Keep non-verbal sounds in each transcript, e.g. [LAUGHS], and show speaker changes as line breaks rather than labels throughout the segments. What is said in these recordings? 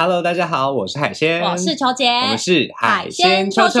Hello，大家好，我是海鲜，
我是球姐，
我们是
海鲜
秋
秋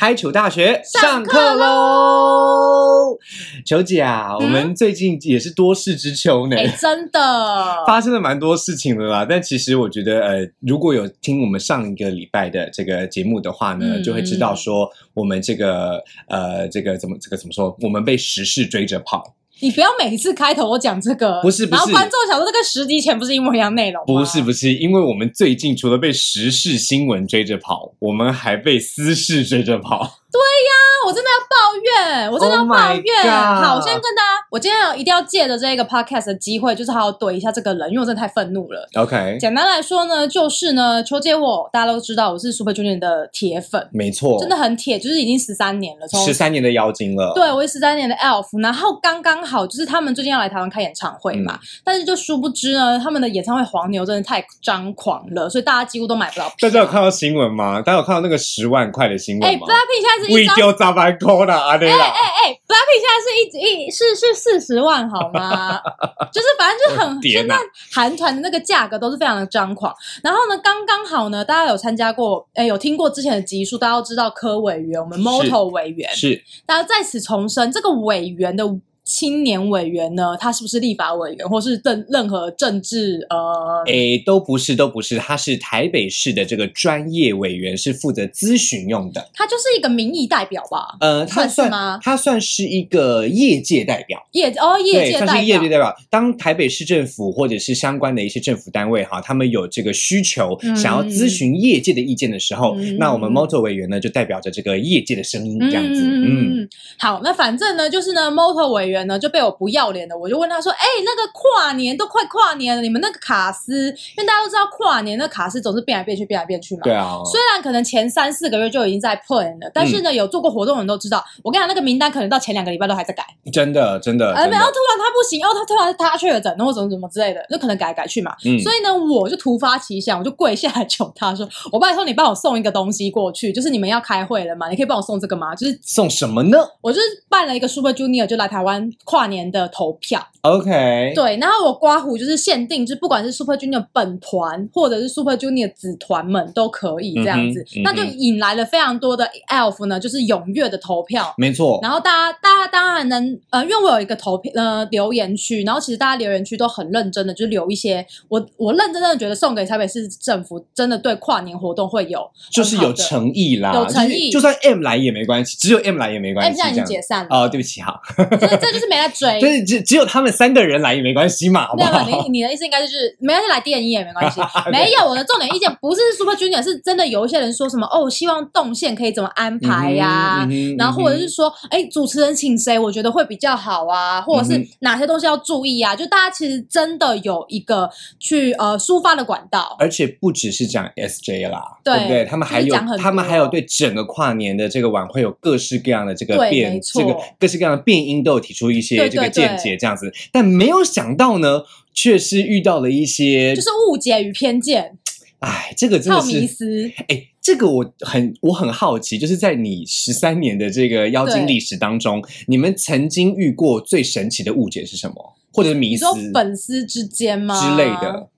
嗨，球大学
上课
喽！球姐啊，我们最近也是多事之秋呢。
哎、真的，[LAUGHS]
发生了蛮多事情的啦，但其实我觉得，呃，如果有听我们上一个礼拜的这个节目的话呢，
嗯
就会知道说我们这个呃，这个怎么这个怎么说，我们被时事追着跑，
你不要每次开头我讲这个，
不是不是
然后观众想说这跟十集前不是一模一样内容吗？
不是不是，因为我们最近除了被时事新闻追着跑，我们还被私事追着跑。
啊，我真的要抱怨，我真的要
Oh
抱怨。好，我先跟大家，我今天要一定要借着这个 podcast 的机会，就是好好怼一下这个人，因为我真的太愤怒了。
OK，
简单来说呢，就是呢，求解我大家都知道我是 Super Junior 的铁粉，
没错，
真的很铁，就是已经十三年了，从
十三年的妖精了。
对，我是十三年的 Elf，然后刚刚好就是他们最近要来台湾开演唱会嘛，
嗯
但是就殊不知呢，他们的演唱会黄牛真的太张狂了，所以大家几乎都买不到票。
大家有看到新闻吗？大家有看到那个十万块的新
哎
闻吗
？，Blackpink 现在是
为
一张，
丢砸板扣的阿内啦。
哎，Blackpink 现在是一一是是四十万好吗？[LAUGHS] 就是反正就很现在韩团的那个价格都是非常的张狂。然后呢，刚刚好呢，大家有参加过，哎，有听过之前的集数，大家都知道柯委员，我们 Moto 委员，
是
大家在此重申，这个委员的青年委员呢，他是不是立法委员，或是政任何政治呃？
诶，都不是，都不是，他是台北市的这个专业委员，是负责咨询用的。
他就是一个民意代表吧？
呃，他
算是吗
他算是一个业界代表，
业哦，业，界代表
业界代表。当台北市政府或者是相关的一些政府单位哈，他们有这个需求，
嗯
想要咨询业界的意见的时候，
嗯
那我们 Motor 委员呢，就代表着这个业界的声音，这样子。嗯，
嗯，好，那反正呢，就是呢，Motor 委员呢就被我不要脸的，我就问他说：“哎、那个跨年都快跨年了，你们那个卡司，因为大家都知道跨年那卡司总是变来变去，变来变去嘛。
对啊，
虽然可能前三四个月就已经在 plan 了，但
嗯
是呢，有做过活动的人都知道，我跟你讲，那个名单可能到前两个礼拜都还在改。
真的真的，
呃，然后突然他不行，哦，他突然他确诊，然后怎么怎么之类的，就可能改来改去嘛。
嗯
所以呢，我就突发奇想，我就跪下来求他说：“ [LAUGHS] 我拜托你帮我送一个东西过去，就是你们要开会了嘛，你可以帮我送这个吗？”就是
送什么呢
我就是办了一个 Super Junior 就来台湾跨年的投票
，？OK，
对，然后我刮胡就是限定，就是不管是 Super Junior 本团或者是 Super Junior 子团们都可以这样子，
嗯嗯
那就引来了非常多的 Elf 呢，就是踊跃的投票。
没错，
然后大家，大家当然能，呃，因为我有一个投票呃留言区，然后其实大家留言区都很认真的，就是留一些我我认真的觉得送给台北市政府，真的对跨年活动会有
就是有诚意啦，
有诚意。
就算 M 来也没关系，只有 M 来也没关
哎，
系，
现在已经解散了。
哦，对不起哈，
这这就是没来追。
就是只只有他们三个人来也没关系嘛，好不
那么
好？
你你的意思应该就是没关系，来 N E 也没关系。没有，我的重点意见不是 Super Junior，是真的有一些人说什么 [LAUGHS] 哦，希望动线可以怎么安排呀、
嗯哼嗯
然后或者是说，哎，主持人请谁，我觉得会比较好啊，或者是哪些东西要注意啊？就大家其实真的有一个去呃抒发的管道。
而且不只是讲 SJ 啦，
对
不对？他们还有他们还有对整个跨年的这个晚会有各式各样的这个变这个各式各样的变音都有提出一些这个见解这样子，但没有想到呢，却是遇到了一些
就是误解与偏见，
哎，这个真的是
思。
哎，这个我很我很好奇，就是在你十三年的这个妖精历史当中，你们曾经遇过最神奇的误解是什么，或者是迷思
你说粉丝之间吗？
之类的？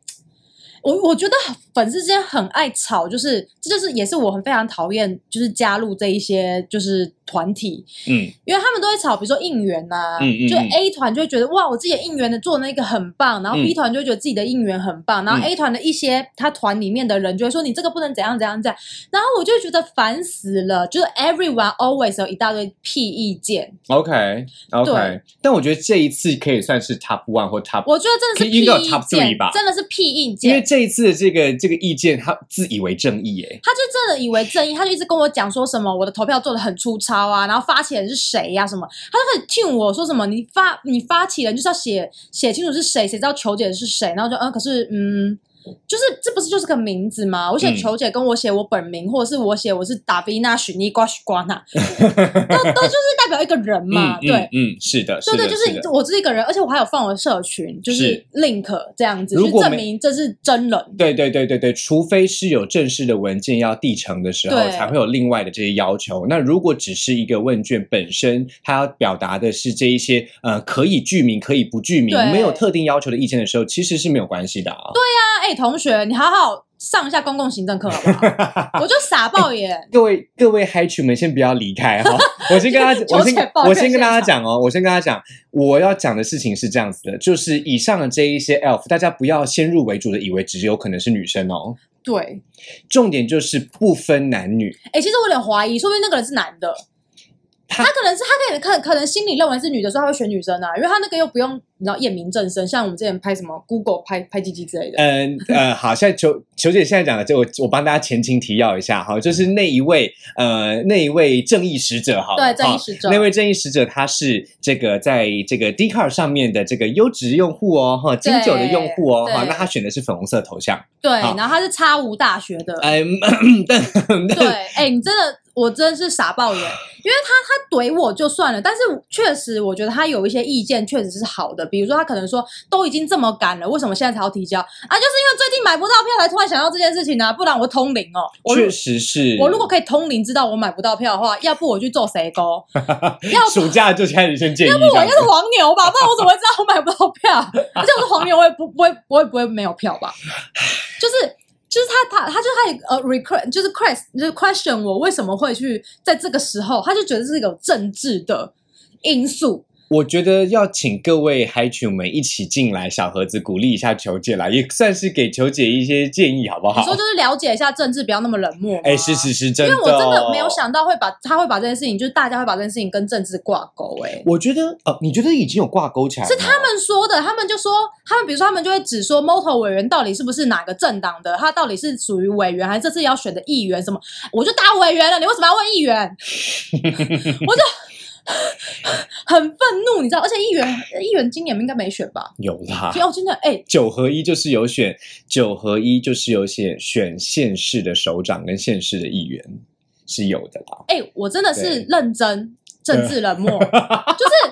我我觉得粉丝之间很爱吵，就是这就是也是我很非常讨厌，就是加入这一些就是团体，
嗯。
因为他们都会吵，比如说应援呐、就
嗯嗯嗯。
A 团就会觉得哇，我自己的应援的做的那个很棒，然后
嗯。
B 团就会觉得自己的应援很棒，然后
嗯。
A 团的一些他团里面的人就会说你这个不能怎样怎样怎样，然后我就觉得烦死了，就是 everyone always 有一大堆屁意见
，，OK OK，
对。
但我觉得这一次可以算是 Top One 或 Top
我觉得真的是屁
可以应该有
意
top
见
three 吧，
真的是屁意
因为
见。
这一次的这个这个意见，他自以为正义，哎，
他就真的以为正义，他就一直跟我讲说什么我的投票做的很粗糙啊，然后发起人是谁呀、什么，他就开始听我说什么你发你发起人就是要写写清楚是谁，谁知道求解的是谁，然后就嗯，可是嗯，就是这不是就是个名字吗？我写
嗯
球姐跟我写我本名，或者是我写我是达比娜许尼瓜许瓜娜，[LAUGHS] 都都就是代表一个人嘛，
嗯
对。
嗯嗯，是的，
对对，
的
就是我是一个人，而且我还有放我的社群，就是
是
link 这样子，去证明这是真人。
对对对对对，除非是有正式的文件要递呈的时候，才会有另外的这些要求。那如果只是一个问卷本身，它要表达的是这一些呃可以具名、可以不具名，没有特定要求的意见的时候，其实是没有关系的啊。
那哎，同学，你好好上一下公共行政课好不好？[LAUGHS] 我就傻爆眼。
各位各位嗨曲们，先不要离开哈！我先跟大家，我先我先跟大家讲哦，我先跟大家讲，我要讲的事情是这样子的，就是以上的这一些 elf，大家不要先入为主的以为只有可能是女生哦，
对，
重点就是不分男女。
哎，其实我有点怀疑，说不定那个人是男的。
他
他可能是他可能可可能心里认为是女的，所以他会选女生啊，因为他那个又不用你知道验明正身，像我们之前拍什么 Google 拍拍鸡鸡之类的。
嗯呃，好，现在球球姐现在讲的，就我我帮大家前情提要一下哈，就是那一位呃那一位正义使者哈，
对正义使者
那位正义使者他是这个在这个 d c a r 上面的这个优质用户哦哈，金九的用户哦哈，那他选的是粉红色头像，
对，然后他是叉五大学的。
嗯，但
对
但，
哎、你真的，我真的是傻爆眼，因为他他怼我就算了，但是确实我觉得他有一些意见确实是好的，比如说他可能说都已经这么赶了，为什么现在才要提交啊？就是因为最近买不到票才突然想到这件事情啊，不然我通灵哦。
确实是
我如果可以通灵知道我买不到票的话，要不我去做谁勾，[LAUGHS] 要不
暑假就开始先建议这
我
样子
应该是黄牛吧，不然我怎么会知道我买不到票？而且我是黄牛，我也不不会不会不会没有票吧？就是就是他他他就他呃 request 就是 quest 就是 question 我为什么会去在这个时候，他就觉得是有政治的因素。
我觉得要请各位嗨群们一起进来小盒子鼓励一下球姐啦，也算是给球姐一些建议，好不好
你？说就是了解一下政治，不要那么冷漠。
哎，是是。是，真的，
因为我真的没有。想到会把他会把这件事情，就是大家会把这件事情跟政治挂钩、哎，
我觉得呃，你觉得已经有挂钩起来？
是他们说的，他们就说，他们比如说，他们就会只说 Moto 委员到底是不是哪个政党的，他到底是属于委员还是这次要选的议员什么？我就打委员了，你为什么要问议员？[LAUGHS] 我就 [LAUGHS] 很愤怒，你知道？而且议员议员今年应该没选吧？
有啦。
哦，真的，哎、
九合一就是有选，九合一就是有选选县市的首长跟县市的议员是有的啦。
哎、我真的是认真政治冷漠，[LAUGHS] 就是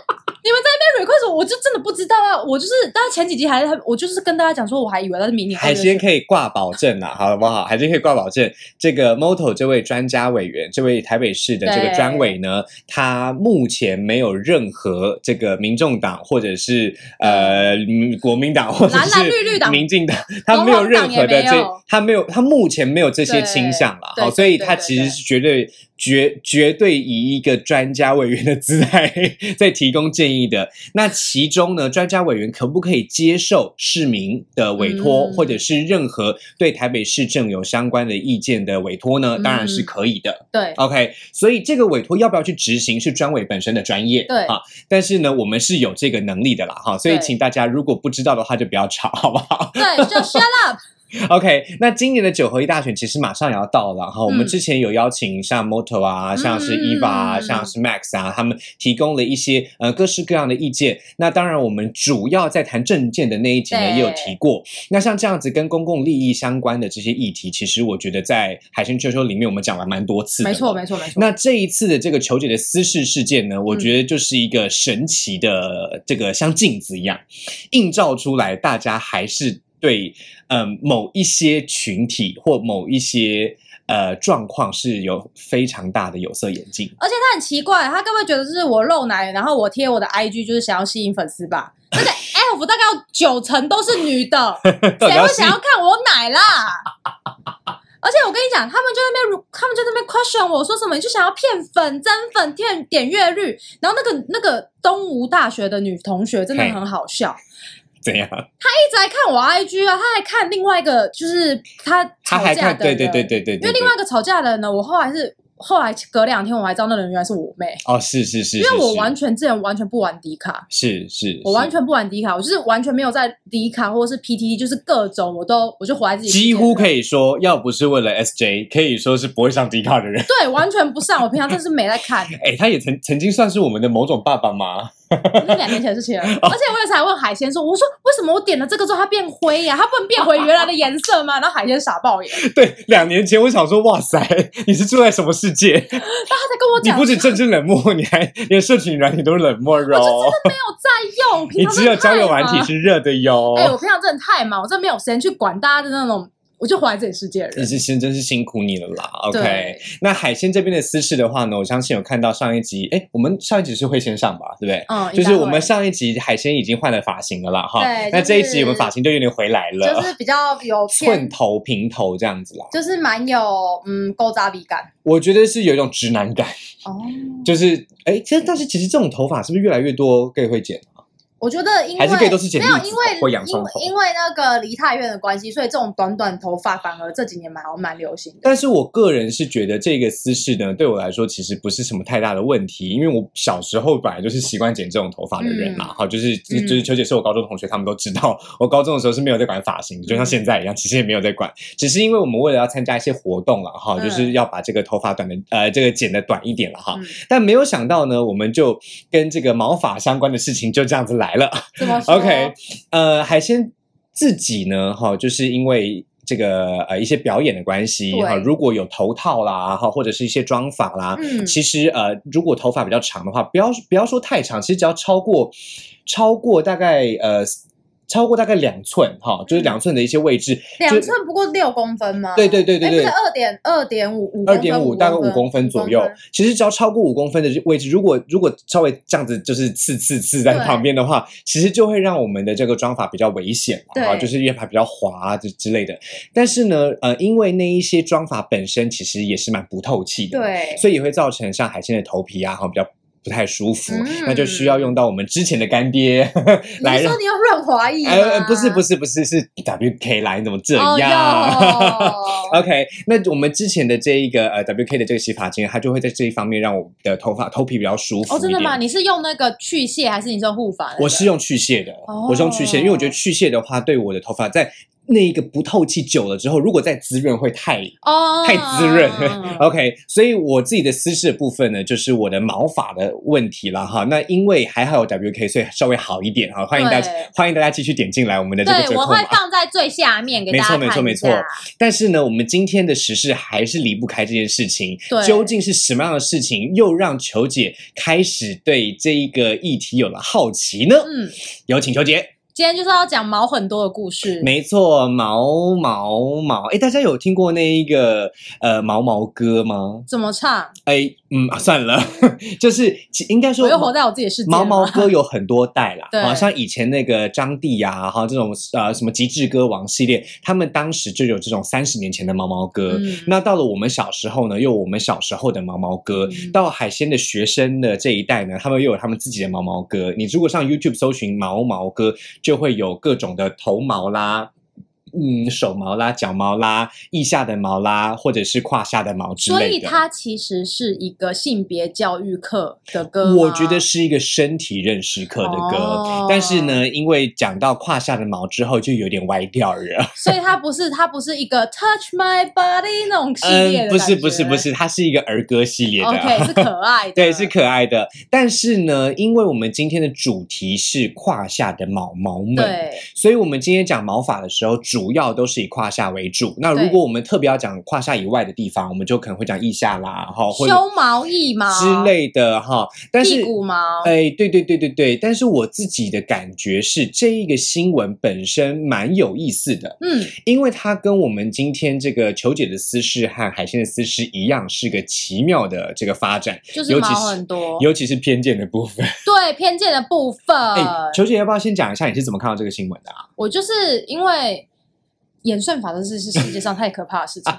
你们在那边 request 我，就真的不知道啊。我就是，大家前几集还我就是跟大家讲说，我还以为他是明年
海鲜可以挂保证啊，好不好？海鲜可以挂保证。这个 Moto 这位专家委员，这位台北市的这个专委呢，他目前没有任何这个民众党或者是呃嗯国民党或者
蓝蓝
是
绿绿党
民进党，他没有任何的这他没有，他目前没有这些倾向了。好，所以他其实是绝对绝绝对以一个专家委员的姿态 [LAUGHS] 在提供建议的。那其中呢，专家委员可不可以接受市民的委托，
嗯
或者是任何对台北市政有相关的意见的委托呢？当然是
嗯
可以的。
对
OK，所以这个委托要不要去执行，是专委本身的专业，
对
啊。但是呢，我们是有这个能力的啦，哈。所以
对
请大家如果不知道的话，就不要吵，好不好？
对，就 shut up。[LAUGHS]
OK，那今年的九合一大选其实马上也要到了哈。我们
嗯
之前有邀请像 Moto 啊，像是 Eva 啊，
嗯
像是 Max 啊，他们提供了一些呃各式各样的意见。那当然，我们主要在谈政见的那一集呢，也有提过。那像这样子跟公共利益相关的这些议题，其实我觉得在海鲜秋秋里面我们讲了蛮多次的。
没错，没错，没错。
那这一次的这个球姐的私事事件呢，
嗯
我觉得就是一个神奇的这个像镜子一样，映照出来大家还是对嗯某一些群体或某一些呃状况是有非常大的有色眼镜。
而且他很奇怪，他该不会觉得是我露奶，然后我贴我的 IG 就是想要吸引粉丝吧？那个 [LAUGHS] Elf 大概有九成都是女的，[LAUGHS] 谁会
到底要是
想要看我奶啦？[LAUGHS] 而且我跟你讲，他们就在那边，他们就在那边 question 我说什么，你就想要骗粉、增粉、点点阅率。然后那个那个东吴大学的女同学真的很好笑，
怎样？
他一直在看我 IG 啊，他还看另外一个，就是他
他
吵
还看对
架的人，
对对对对对，
因为另外一个吵架的人呢，我后来是后来隔两天我还知道那人原来是我妹，
哦是是是，
因为我完全之前完全不玩迪卡，
是是，
我完全不玩迪卡，我就是完全没有在迪卡或者是 PTT，就是各种我都我就活在自己
几乎可
以
以说，要不是为了 SJ，可以说是不会上迪卡的人。
对完全不上，我平常真是没在看，[LAUGHS]
哎，他也曾曾经算是我们的某种爸爸吗？[LAUGHS]
那是两年前的事情了。而且我有才问海鲜说，我说为什么么我点了这个之后它变灰呀、它不能变回原来的颜色吗？然后海鲜傻爆眼，[LAUGHS]
对，两年前我想说，哇塞，你是住在什么世界？
他在跟我讲，
你不止政治冷漠，你还 [LAUGHS] 连社群软体都是冷漠哟。
没有在用，平
你只有交友软体是热的哟。
哎、我平常真的太忙，我真的没有时间去管大家的那种，我就活在自己世界的人。
你是真真是辛苦你了啦，OK。那海鲜这边的私事的话呢，我相信有看到上一集，哎，我们上一集是会先上吧，对不对？
嗯，
就是我们上一集海鲜已经换了发型了啦，哈。
对
那这一集我们发型就有点回来了，
就是比较有，[LAUGHS]
寸头平头这样子啦。
就是蛮有嗯勾扎比感
我觉得是有一种直男感，
哦。[LAUGHS]
就是哎，其实但是其实这种头发是不是越来越多 gay 会剪啊？
我觉得因为
还是可以都是剪
没有，
栗子
因为那个离太远的关系，所以这种短短头发反而这几年蛮好蛮流行的。
但是我个人是觉得这个姿势呢，对我来说其实不是什么太大的问题，因为我小时候本来就是习惯剪这种头发的人啦，哈、就是
嗯
就是秋姐是我高中同学，他们都知道，我高中的时候是没有在管发型的，就像现在一样，其实也没有在管，只是因为我们为了要参加一些活动了哈，
嗯
就是要把这个头发短的呃这个剪的短一点了哈。
嗯，
但没有想到呢，我们就跟这个毛发相关的事情就这样子来了。
怎么说。
OK，呃，海鲜自己呢，哈，就是因为这个呃一些表演的关系哈，如果有头套啦，哈，或者是一些妆发啦，
嗯。
其实呃，如果头发比较长的话，不要不要说太长，其实只要超过超过大概呃超过大概两寸哈，就是两寸的一些位置，就
两寸不过六公分吗？
对对对对对
二点二点五五
二点五大概五
公
公分左右。其实只要超过五公分的位置，如果如果稍微这样子就是刺刺刺在旁边的话，其实就会让我们的这个妆法比较危险嘛，
对
啊，就是因为它比较滑啊之之类的。但是呢，呃，因为那一些妆法本身其实也是蛮不透气的，，
对，
所以也会造成像海鲜的头皮啊，哈，比较。不太舒服，
嗯
那就需要用到我们之前的干爹
你说你要润滑液？
呃，不是不是不是是 WK 来，你怎么这
哦
样、
哟 [LAUGHS]
OK，那我们之前的这一个呃 WK 的这个洗发精，它就会在这一方面让我的头发头皮比较舒服
哦，真的吗？你是用那个去屑还是你是用护发？
我是用去屑的，
哦
我是用去屑，因为我觉得去屑的话，对我的头发在那一个不透气久了之后，如果再滋润会太
哦，
太滋润。[LAUGHS] OK，所以我自己的私事的部分呢，就是我的毛发的问题了哈。那因为还好有 WK，所以稍微好一点哈。欢迎大家
对，
欢迎大家继续点进来我们的这个
对，我会
折扣码。
放在最下面给大家看。
没错没错没错但是呢，我们今天的时事还是离不开这件事情。
对
究竟是什么样的事情，又让球姐开始对这一个议题有了好奇呢？
嗯，
有请球姐。
今天就是要讲毛很多的故事。
没错，毛毛毛，哎，大家有听过那一个呃毛毛歌吗？
怎么唱？
哎，嗯，啊算了，[LAUGHS] 就是其应该说
我又活在我自己的世界
毛毛歌有很多代啦，[LAUGHS]
对
好像以前那个张帝呀，哈这种呃什么极致歌王系列，他们当时就有这种三十年前的毛毛歌。
嗯
那到了我们小时候呢，又有我们小时候的毛毛歌。
嗯
到海鲜的学生的这一代呢，他们又有他们自己的毛毛歌。你如果上 YouTube 搜寻毛毛歌，就会有各种的头毛啦。嗯，手毛啦、脚毛啦、腋下的毛啦，或者是胯下的毛之
所
类的。
以它其实是一个性别教育课的歌。
我觉得是一个身体认识课的歌，
哦
但是呢，因为讲到胯下的毛之后，就有点歪掉了。
所以它不是它不是一个 Touch My Body 那种系列
嗯，
的、
不是，不是，不。是，它是一个儿歌系列的。
OK，是可爱的。[LAUGHS]
对，是可爱的。但是呢，因为我们今天的主题是胯下的毛毛们，
对
所以我们今天讲毛发的时候，主要都是以胯下为主。那如果我们特别要讲胯下以外的地方，我们就可能会讲腋下啦，哈，或者
胸毛、腋毛
之类的哈。但是
屁股毛。
哎，对对对对对，但是我自己的感觉是，这一个新闻本身蛮有意思的，
嗯，
因为它跟我们今天这个球姐的私事和海鲜的私事一样，是个奇妙的这个发展，
就是很多。
尤其是偏见的部分。
对偏见的部分，
哎，球姐要不要先讲一下你是怎么看到这个新闻的啊？
我就是因为演算法这是是世界上太可怕的事情，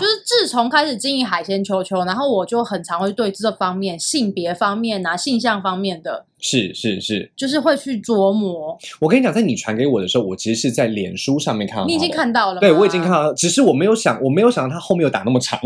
就是自从开始经营海鲜球球，然后我就很常会对这方面、性别方面啊、性向方面的，
是是是，
就是会去琢磨。
我跟你讲，在你传给我的时候，我其实是在脸书上面看到，
你已经看到了，
对我已经看到了，只是我没有想，我没有想到它后面有打那么长。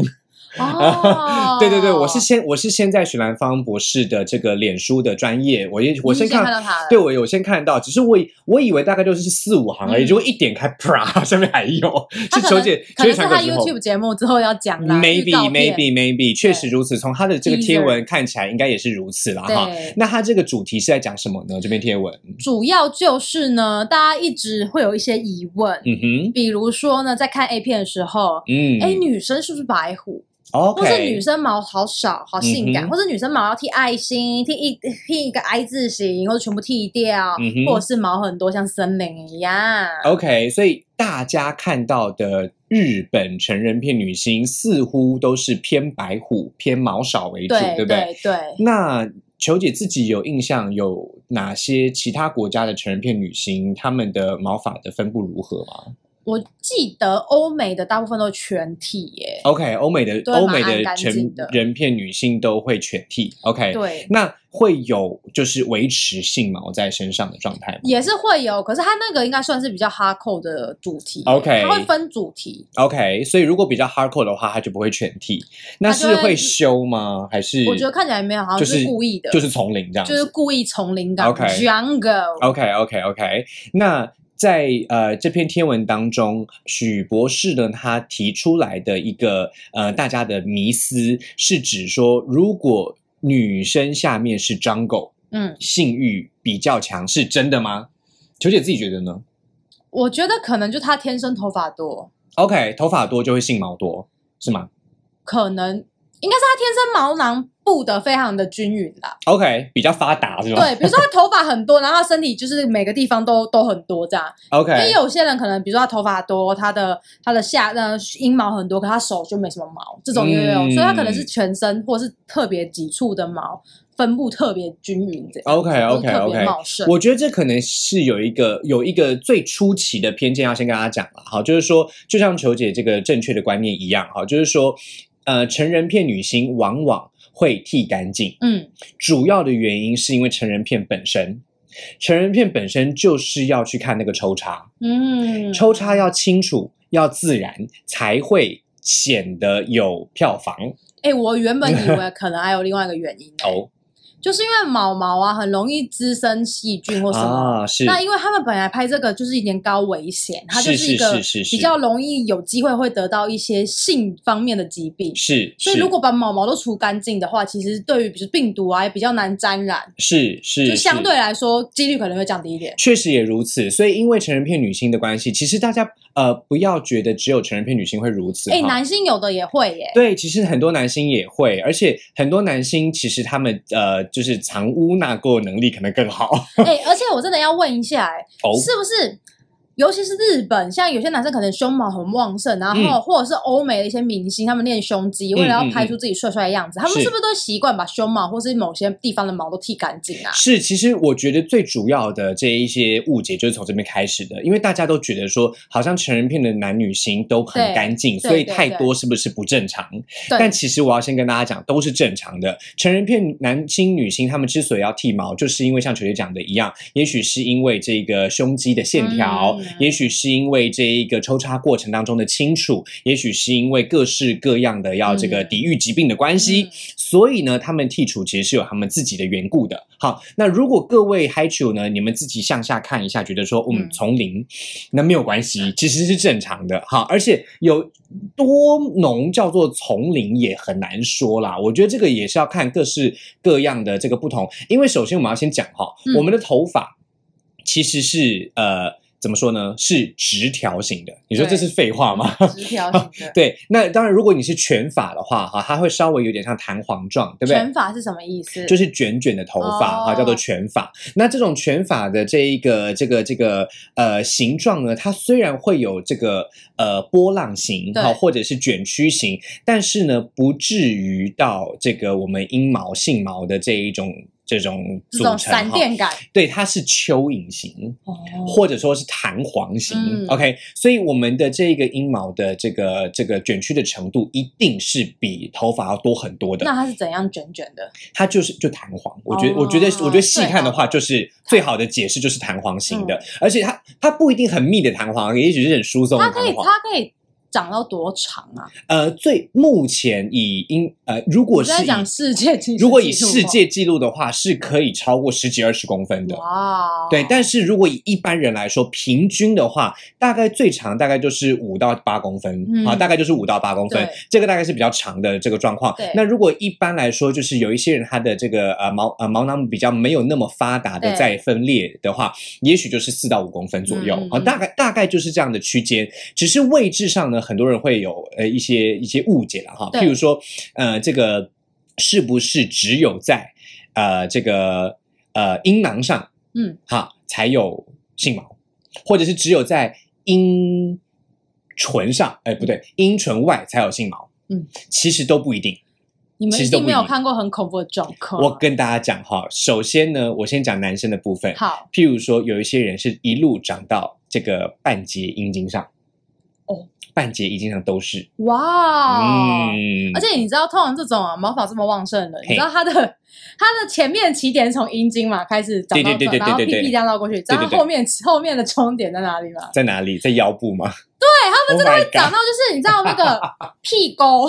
哦 [LAUGHS]
对对对，我是先我是先在许兰芳博士的这个脸书的专业，我也我先看
看到他，
对我有先看到，只是我以我以为大概就是四五行而已，
嗯
结果一点开，啪，[LAUGHS] 上面还有是球姐球
可能是他。YouTube 节目之后要讲啦
Maybe maybe maybe，确实如此。从他的这个贴文看起来，应该也是如此啦哈。那他这个主题是在讲什么呢？这篇贴文，
主要就是呢，大家一直会有一些疑问，
嗯哼，
比如说呢，在看 A 片的时候，
嗯，
哎，女生是不是白虎？或是女生毛好少，好性感，
嗯
或是女生毛要剃爱心，剃一 [LAUGHS] 剃一个 I 字形，或者全部剃掉，
嗯
或者是毛很多，像森林一样。
OK，所以大家看到的日本成人片女星似乎都是偏白虎、偏毛少为主，
对
对不对？
对对，
那球姐自己有印象有哪些其他国家的成人片女星，她们的毛发的分布如何吗
我记得欧美的大部分都全剃耶。
？OK，欧美的
对
欧美的
全
人片女性都会全剃。OK，
对，
那会有就是维持性毛在身上的状态吗
也是会有，可是它那个应该算是比较哈扣的主题耶。
OK
它会分主题
，？OK，所以如果比较 hardcore 的话，它就不会全剃。那
是会
会修吗？还是
我觉得看起来没有，好像
就是
故意的，
就是从零这样？
就是故意从零感
OK
jungle。
OK OK OK，那在呃这篇天文当中，许博士呢他提出来的一个呃大家的迷思是指说，如果女生下面是张狗，
嗯，
性欲比较强，是真的吗？球姐自己觉得呢
我觉得可能就她天生头发多
，？OK，头发多就会性毛多，是吗
可能应该是他天生毛囊布的非常的均匀啦。
？OK，比较发达是吗？
对，比如说他头发很多，然后他身体就是每个地方都都很多这样。因为
，OK，
有些人可能，比如说他头发多，他的他的下呃阴毛很多，可他手就没什么毛，这种也有，
嗯
所以他可能是全身或是特别几处的毛分布特别均匀
，OK
茂盛。
我觉得这可能是有一个有一个最初期的偏见要先跟大家讲了哈，就是说，就像球姐这个正确的观念一样哈，就是说，呃，成人片女星往往会剃干净，
嗯，
主要的原因是因为成人片本身。成人片本身就是要去看那个抽插，
嗯，
抽插要清楚、要自然，才会显得有票房
哎、我原本以为可能还有另外一个原因、[LAUGHS] 欸，
哦
就是因为毛毛啊很容易滋生细菌或什么。
啊！是
那因为他们本来拍这个就是一点高危险，它就是一个比较容易有机会会得到一些性方面的疾病。
是，
所以如果把毛毛都除干净的话，其实对于比如病毒啊也比较难沾染，
是是
就相对来说几率可能会降低一点。
确实也如此，所以因为成人片女星的关系，其实大家呃不要觉得只有成人片女星会如此。
哎、
哈
男性有的也会耶。
对，其实很多男星也会，而且很多男星其实他们呃就是藏污纳垢能力可能更好。
哎、而且我真的要问一下、哎，
哦，
是不是？尤其是日本，像有些男生可能胸毛很旺盛，然后、
嗯
或者是欧美的一些明星，他们练胸肌，为了要
嗯
拍出自己帅帅的样子，他们
是
是不是都习惯把胸毛或是某些地方的毛都剃干净啊？
是，其实我觉得最主要的这一些误解就是从这边开始的，因为大家都觉得说，好像成人片的男女星都很
对
干净，所以太多是不是不正常？但其实我要先跟大家讲，都是正常的。成人片男星、女星，他们之所以要剃毛，就是因为像球球讲的一样，也许是因为这个胸肌的线条，
嗯
也许是因为这一个抽插过程当中的清楚，也许是因为各式各样的要这个
嗯
抵御疾病的关系，
嗯
所以呢，他们剔除其实是有他们自己的缘故的。好，那如果各位 h i c h 呢，你们自己向下看一下，觉得说，嗯，
嗯
从零，那没有关系，其实是正常的。好，而且有多浓叫做从零也很难说啦。我觉得这个也是要看各式各样的这个不同，因为首先我们要先讲哈，
嗯
我们的头发其实是呃。怎么说呢？是直条型的。你说这是废话吗？
直条型的。[LAUGHS]
对，那当然，如果你是卷发的话，哈，它会稍微有点像弹簧状，对不对？
卷发是什么意思？
就是卷卷的头发哈、
哦
叫做卷发。那这种卷发的这一个这个这个呃形状呢，它虽然会有这个呃波浪形
对
哈，或者是卷曲形，但是呢，不至于到这个我们阴毛、性毛的这一种这种
这种
组成哈。
闪电感。
对，它是蚯蚓型，
哦
或者说是弹簧型。
嗯
OK，所以我们的这个阴毛的这个这个卷曲的程度，一定是比头发要多很多的。
那它是怎样卷卷的？
它就是就弹簧，我觉得、
哦
我觉得我觉得细看的话，就是最好的解释就是弹簧型的，
嗯
而且它它不一定很密的弹簧，也许是很疏松的
它可以，它可以长到多长啊？
呃，最目前以英呃，如果是
世界纪录
如果以世界纪录的话，是可以超过十几二十公分的。
哇，
对，但是如果以一般人来说，平均的话，大概最长大概就是五到八公分、
嗯。
啊，大概就是五到八公分，这个大概是比较长的这个状况。
对。
那如果一般来说，就是有一些人他的这个呃毛呃毛囊比较没有那么发达的
对
再分裂的话，也许就是四到五公分左右。啊，大概大概就是这样的区间。只是位置上呢，很多人会有呃一些一些误解了哈，譬如说呃这个是不是只有在呃这个呃阴囊上
嗯，
哈才有性毛，或者是只有在阴唇上，哎，不对，阴唇外才有性毛。
嗯，
其实都不一定。
你们
其
一定没有看过很恐怖的状况。
我跟大家讲哈，首先呢，我先讲男生的部分。
好，
譬如说，有一些人是一路长到这个半截阴茎上，
哦，
半截衣襟上都是。
哇，
嗯，
而且你知道，通常这种啊毛发这么旺盛的，你知道它的它的前面起点是从阴茎嘛开始长到这，
对对对对
然后屁
对对
屁这样绕过去，知道
对对对
它后面后面的终点在哪里吗？
在哪里？在腰部吗？
对他们真的会长
长
到就是你知道那个 [LAUGHS] 屁沟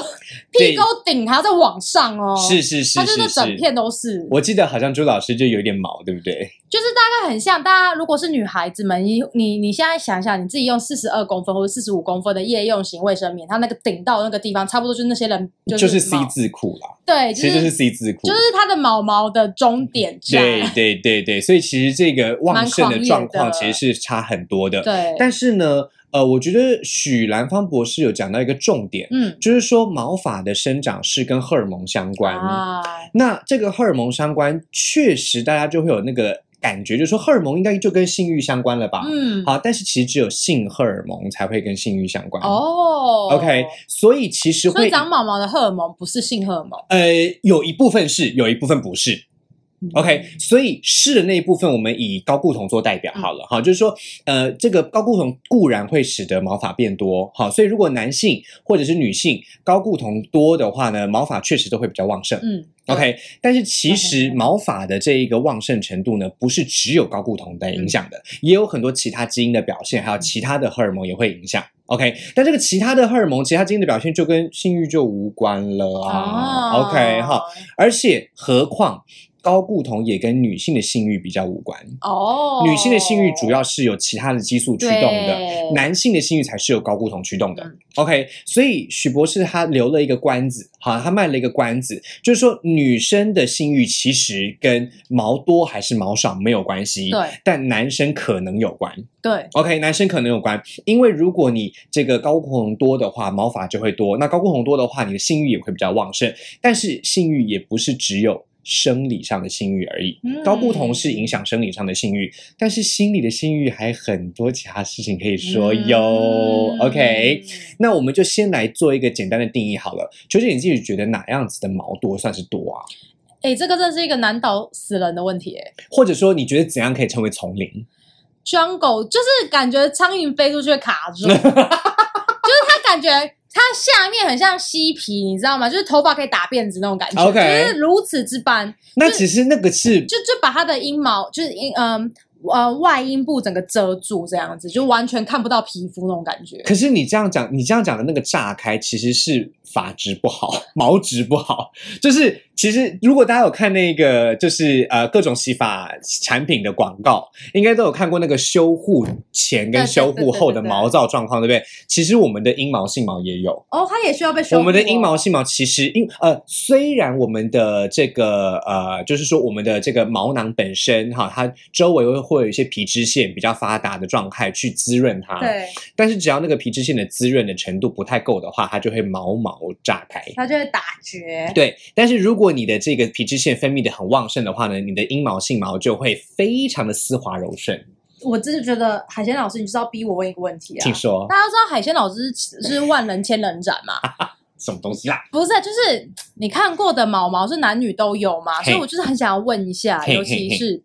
屁沟顶还要再往上哦，
是是是
它就是整片。都是，
我记得好像朱老师就有点毛，对不对？
就是大概很像大家如果是女孩子们，你你你现在想想，你自己用四十二公分或者四十五公分的夜用型卫生棉，它那个顶到那个地方，差不多就是那些人
就是 C 字裤啦，
对，
其实就是 C 字裤，
就是它的毛毛的终点站。
对对对对，所以其实这个旺盛的状况其实是差很多的。
对，
但是呢，呃，我觉得许兰芳博士有讲到一个重点，
嗯
就是说毛发的生长是跟荷尔蒙相关。
啊，
那这个荷尔蒙相关，确实大家就会有那个感觉，就是说荷尔蒙应该就跟性欲相关了吧？
嗯，
好，但是其实只有性荷尔蒙才会跟性欲相关。
哦
OK，所以其实会
长毛毛的荷尔蒙不是性荷尔蒙。
呃，有一部分是，有一部分不是。OK，所以是的那一部分，我们以高固酮做代表好了哈，就是说，呃，这个高固酮固然会使得毛发变多，好，所以如果男性或者是女性高固酮多的话呢，毛发确实都会比较旺盛。
嗯。
OK，但是其实毛发的这一个旺盛程度呢，不是只有高固酮在影响的，也有很多其他基因的表现，还有其他的荷尔蒙也会影响。OK，但这个其他的荷尔蒙、其他基因的表现就跟性欲就无关了啊。
哦。
OK，哈，而且何况高固酮也跟女性的性欲比较无关。
哦，
女性的性欲主要是有其他的激素驱动的，男性的性欲才是由高固酮驱动的。
嗯
OK，所以许博士他留了一个关子，好，他卖了一个关子，就是说女生的性欲其实跟毛多还是毛少没有关系，
对
但男生可能有关。
对
OK，男生可能有关，因为如果你这个高固酮多的话，毛发就会多；那高固酮多的话，你的性欲也会比较旺盛。但是性欲也不是只有生理上的性欲而已，
嗯
高不同是影响生理上的性欲，但是心理的性欲还很多其他事情可以说哟。
嗯
OK，那我们就先来做一个简单的定义好了。球姐，你自己觉得哪样子的毛多算是多啊？
哎、这个真是一个难倒死人的问题哎。
或者说，你觉得怎样可以成为丛林
？jungle 就是感觉苍蝇飞出去卡住，[LAUGHS] 就是它感觉它下面很像嬉皮，你知道吗？就是头发可以打辫子那种感觉
OK
就是如此之般，
那其实那个是
就就把它的阴毛就是阴嗯呃外阴部整个遮住，这样子就完全看不到皮肤那种感觉。
可是你这样讲，你这样讲的那个炸开，其实是发质不好，[LAUGHS] 毛质不好。就是其实如果大家有看那个，就是呃各种洗发产品的广告，应该都有看过那个修护前跟修护后的毛躁状况，对不对？其实我们的阴毛、性毛也有。
哦，它也需要被修复、
我们的阴毛、性毛其实因呃，虽然我们的这个呃，就是说我们的这个毛囊本身哈，它周围会会有一些皮脂腺比较发达的状态去滋润它，
对，
但是只要那个皮脂腺的滋润的程度不太够的话，它就会毛毛炸开。
它就会打结。
对，但是如果你的这个皮脂腺分泌的很旺盛的话呢，你的阴毛、性毛就会非常的丝滑柔顺。
我真的觉得海鲜老师，你就是要逼我问一个问题啊！
请说
大家都知道海鲜老师是是万人千人斩嘛？[LAUGHS]
什么东西啦？
不是，就是你看过的毛毛是男女都有嘛？所以我就是很想要问一下，尤其是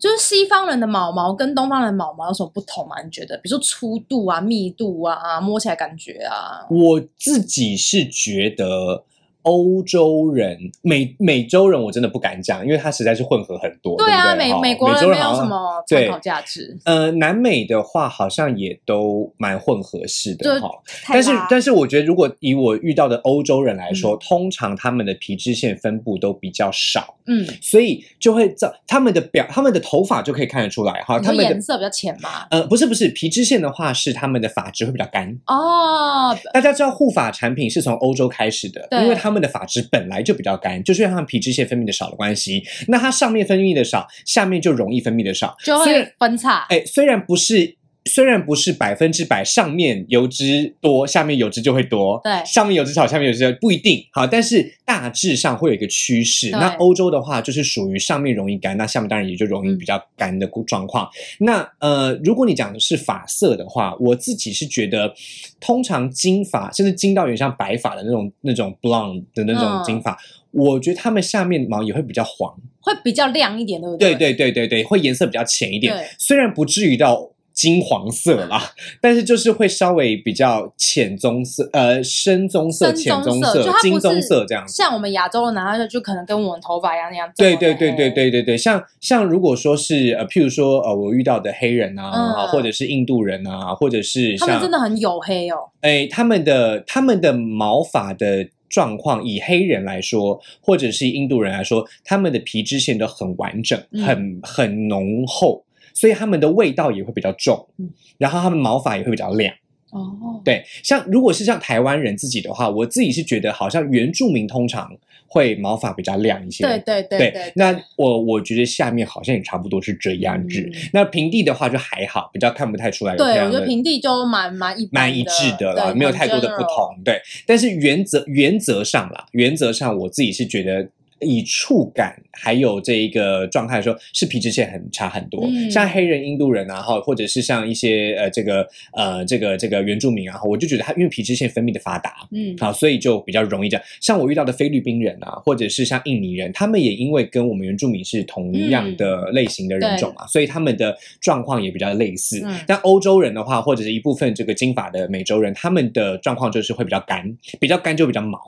就是西方人的毛毛跟东方人的毛毛有什么不同吗？你觉得？比如说粗度啊、密度啊、摸起来感觉啊，
我自己是觉得，欧洲人、美美洲人，我真的不敢讲，因为他实在是混合很多。
对啊，美美国人没有
美洲好像
什么
对
参考价值，
呃，南美的话好像也都蛮混合式的哈。但是但是我觉得，如果以我遇到的欧洲人来说，
嗯
通常他们的皮脂腺分布都比较少，
嗯，
所以就会造他们的表他们的头发就可以看得出来哈，他们的
颜色比较浅嘛？
呃不是不是皮脂腺的话是他们的发质会比较干。
哦，
大家知道护发产品是从欧洲开始的，因为他们的发质本来就比较干，就是因为他们皮脂腺分泌的少的关系。那它上面分泌的少，下面就容易分泌的少，
就会分叉。
哎，虽然不是。虽然不是百分之百，上面油脂多，下面油脂就会多。
对
上面油脂少，下面油脂少不一定好，但是大致上会有一个趋势。那欧洲的话，就是属于上面容易干，那下面当然也就容易
嗯
比较干的状况。那呃，如果你讲的是发色的话，我自己是觉得，通常金发甚至金到有点像白发的那种那种 blonde 的那种
嗯
金发，我觉得他们下面毛也会比较黄。
会比较亮一点，对不
对
对
对对对对，会颜色比较浅一点
对，
虽然不至于到。金黄色啦，但是就是会稍微比较浅棕色，呃，深棕色、
深
浅棕
色
金棕色这样子。
像我们亚洲的男生就可能跟我们头发一样那样。
对对对对，对对对，像像如果说是呃，譬如说呃，我遇到的黑人啊，或者是印度人啊，或者是
他们
像
真的很黝黑哦。
哎，他们的他们的毛发的状况，以黑人来说，或者是印度人来说，他们的皮脂腺都很完整，
嗯
很很浓厚，所以他们的味道也会比较重，
嗯
然后他们毛发也会比较亮。
哦，
对，像如果是像台湾人自己的话，我自己是觉得好像原住民通常会毛发比较亮一些。
对对对
对
对，
那我我觉得下面好像也差不多是这样子。
嗯
那平地的话就还好，比较看不太出来有
对，我觉得平地就蛮蛮一
蛮一致的
了，
没有太多的不同。对，但是原则原则上啦，原则上我自己是觉得。以触感还有这一个状态来说，是皮脂腺很差很多。
嗯
像黑人、印度人啊，哈，或者是像一些呃这个呃这个这个原住民啊，我就觉得他因为皮脂腺分泌的发达，
嗯，
好，所以就比较容易这样。像我遇到的菲律宾人啊，或者是像印尼人，他们也因为跟我们原住民是同样的类型的人种嘛，所以他们的状况也比较类似。
嗯
但欧洲人的话，或者是一部分这个金发的美洲人，他们的状况就是会比较干，比较干就比较毛，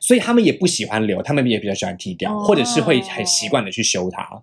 所以他们也不喜欢留，他们也比较喜欢剃掉，
哦
或者是会很习惯的去修它。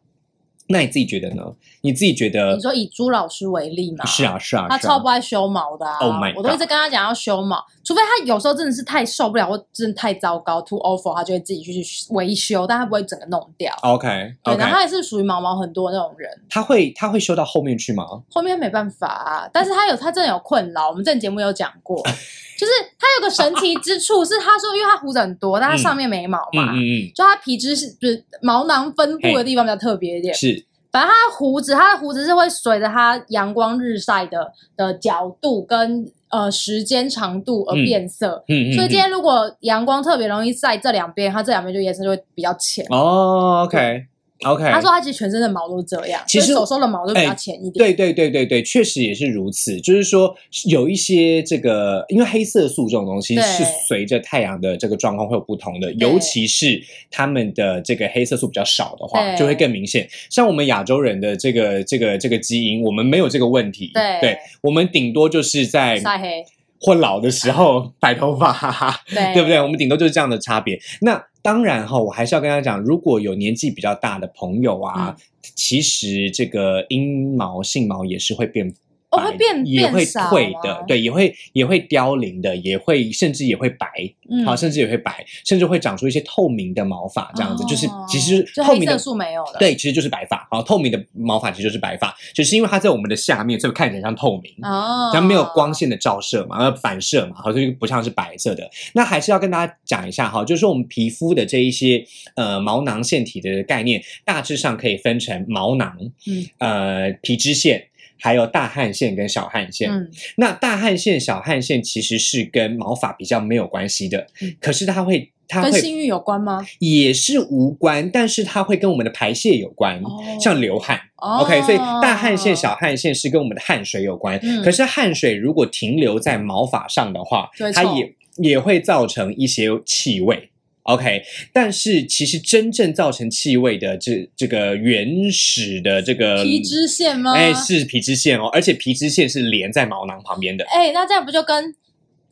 那你自己觉得呢？你自己觉得
你？说以朱老师为例嘛，
是啊，是啊，
他超不爱修毛的啊
Oh my
我都一直跟他讲要修毛，除非他有时候真的是太受不了或真的太糟糕，too awful，他就会自己去维修，但他不会整个弄掉。
OK
对然后他也是属于毛毛很多那种人，
他会他会修到后面去吗？
后面没办法、啊，但是他有他真的有困扰，我们之前节目有讲过，[LAUGHS] 就是它有个神奇之处是，他说因为它胡子很多，但它上面没毛嘛，
嗯嗯嗯，
就它皮脂是就是毛囊分布的地方比较特别一点。
是
反正它的胡子，它的胡子是会随着它阳光日晒的的角度跟呃时间长度而
嗯
变色。
嗯嗯，
所以今
嗯
天如果阳光特别容易晒这两边，它这两边就颜色就会比较浅。
哦，OK OK，
他说他其实全身的毛都是这样，
其实
手手的毛都比较
哎
浅一点。
对对对对对，确实也是如此。就是说，有一些这个，因为黑色素这种东西是随着太阳的这个状况会有不同的，尤其是他们的这个黑色素比较少的话，就会更明显。像我们亚洲人的这个这个这个基因，我们没有这个问题。
对
我们顶多就是在
晒黑，
或老的时候 [LAUGHS] 白头发，哈哈。
对
对不对？我们顶多就是这样的差别。那当然哈，我还是要跟他讲，如果有年纪比较大的朋友啊，
嗯
其实这个阴毛、性毛也是会变白。
哦会变
也会退的，对，也会也会凋零的，也会甚至也会白，
嗯
好，甚至也会白，甚至会长出一些透明的毛发，这样子，就是
哦
其实透明的
素没有了。
对，其实就是白发，好，透明的毛发其实就是白发，只是因为它在我们的下面，所以看起来像透明。
哦，
它没有光线的照射嘛，呃，反射嘛，好，所以不像是白色的。那还是要跟大家讲一下哈，就是说我们皮肤的这一些呃毛囊腺体的概念，大致上可以分成毛囊、
嗯
呃皮脂腺。还有大汗腺跟小汗腺，
嗯
那大汗腺、小汗腺其实是跟毛发比较没有关系的，
嗯
可是它会，它会
跟性欲有关吗？
也是无关，但是它会跟我们的排泄有关，
哦
像流汗。
哦
OK，所以大汗腺、小汗腺是跟我们的汗水有关。
嗯
可是汗水如果停留在毛发上的话它也也会造成一些气味。OK，但是其实真正造成气味的这这个原始的这个
皮脂腺吗？
哎，是皮脂腺哦，而且皮脂腺是连在毛囊旁边的。
哎，那这样不就跟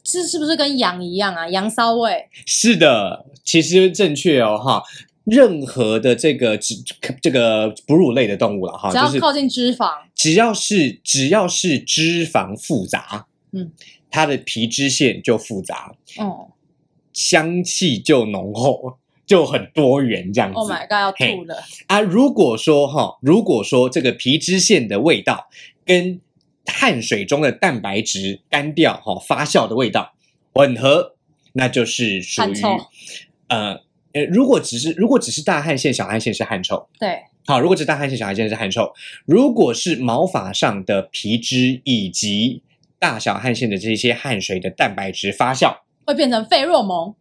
这是不是跟羊一样啊？羊骚味，
是的，其实正确哦，哈。任何的这个脂这个哺乳类的动物了哈，
只要靠近脂肪，
只要是只要是脂肪复杂，
嗯，
它的皮脂腺就复杂，
哦
香气就浓厚，就很多元这样子。
，Oh my god，要吐了。
啊，如果说哈，如果说这个皮脂腺的味道跟汗水中的蛋白质干掉哈发酵的味道混合，那就是属于呃呃，如果只是如果只是大汗腺、小汗腺是汗臭。
对，
好，如果只是大汗腺、小汗腺是汗臭，如果是毛发上的皮脂以及大小汗腺的这些汗水的蛋白质发酵，
会变成费洛蒙。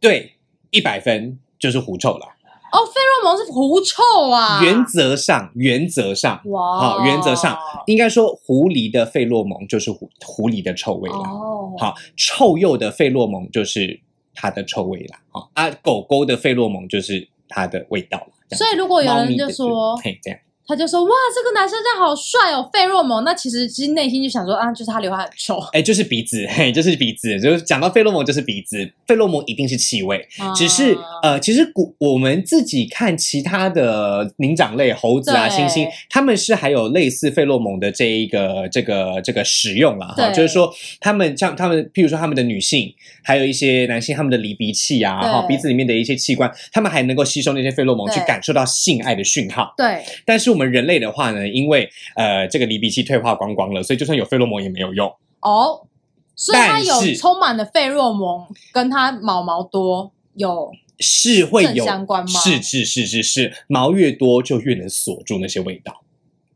对，一百分就是狐臭了。
哦，费洛蒙是狐臭啊。
原则上，原则上，
哇，
好，原则上应该说狐狸的费洛蒙就是狐狐狸的臭味了。
哦，
好，臭鼬的费洛蒙就是它的臭味啦。好啊，狗狗的费洛蒙就是它的味道了。
所以如果有人就说，
嘿，这样。
他就说哇，这个男生这样好帅哦，费洛蒙。那其实其实内心就想说啊，就是他刘海很丑。[LAUGHS]
哎，就是鼻子，嘿，就是鼻子，就是讲到费洛蒙就是鼻子，费洛蒙一定是气味，只是
啊
呃，其实古我们自己看其他的灵长类猴子啊、猩猩，他们是还有类似费洛蒙的这一个这个这个使用了，哈，就是说他们像他们，譬如说他们的女性，还有一些男性，他们的离鼻器啊，哈，鼻子里面的一些器官，他们还能够吸收那些费洛蒙，去感受到性爱的讯号。
对，
但是我们人类的话呢，因为呃这个离鼻器退化光光了，所以就算有费洛蒙也没有用。
哦，所以它有充满了费洛蒙，跟它毛毛多有
是会有
正相关吗
是是是是是，毛越多就越能锁住那些味道。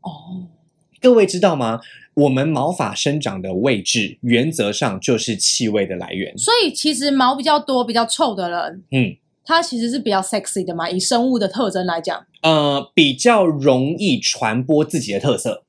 哦，
各位知道吗？我们毛发生长的位置，原则上就是气味的来源。
所以其实毛比较多、比较臭的人，
嗯，
他其实是比较 sexy 的嘛。以生物的特征来讲，
呃，比较容易传播自己的特色。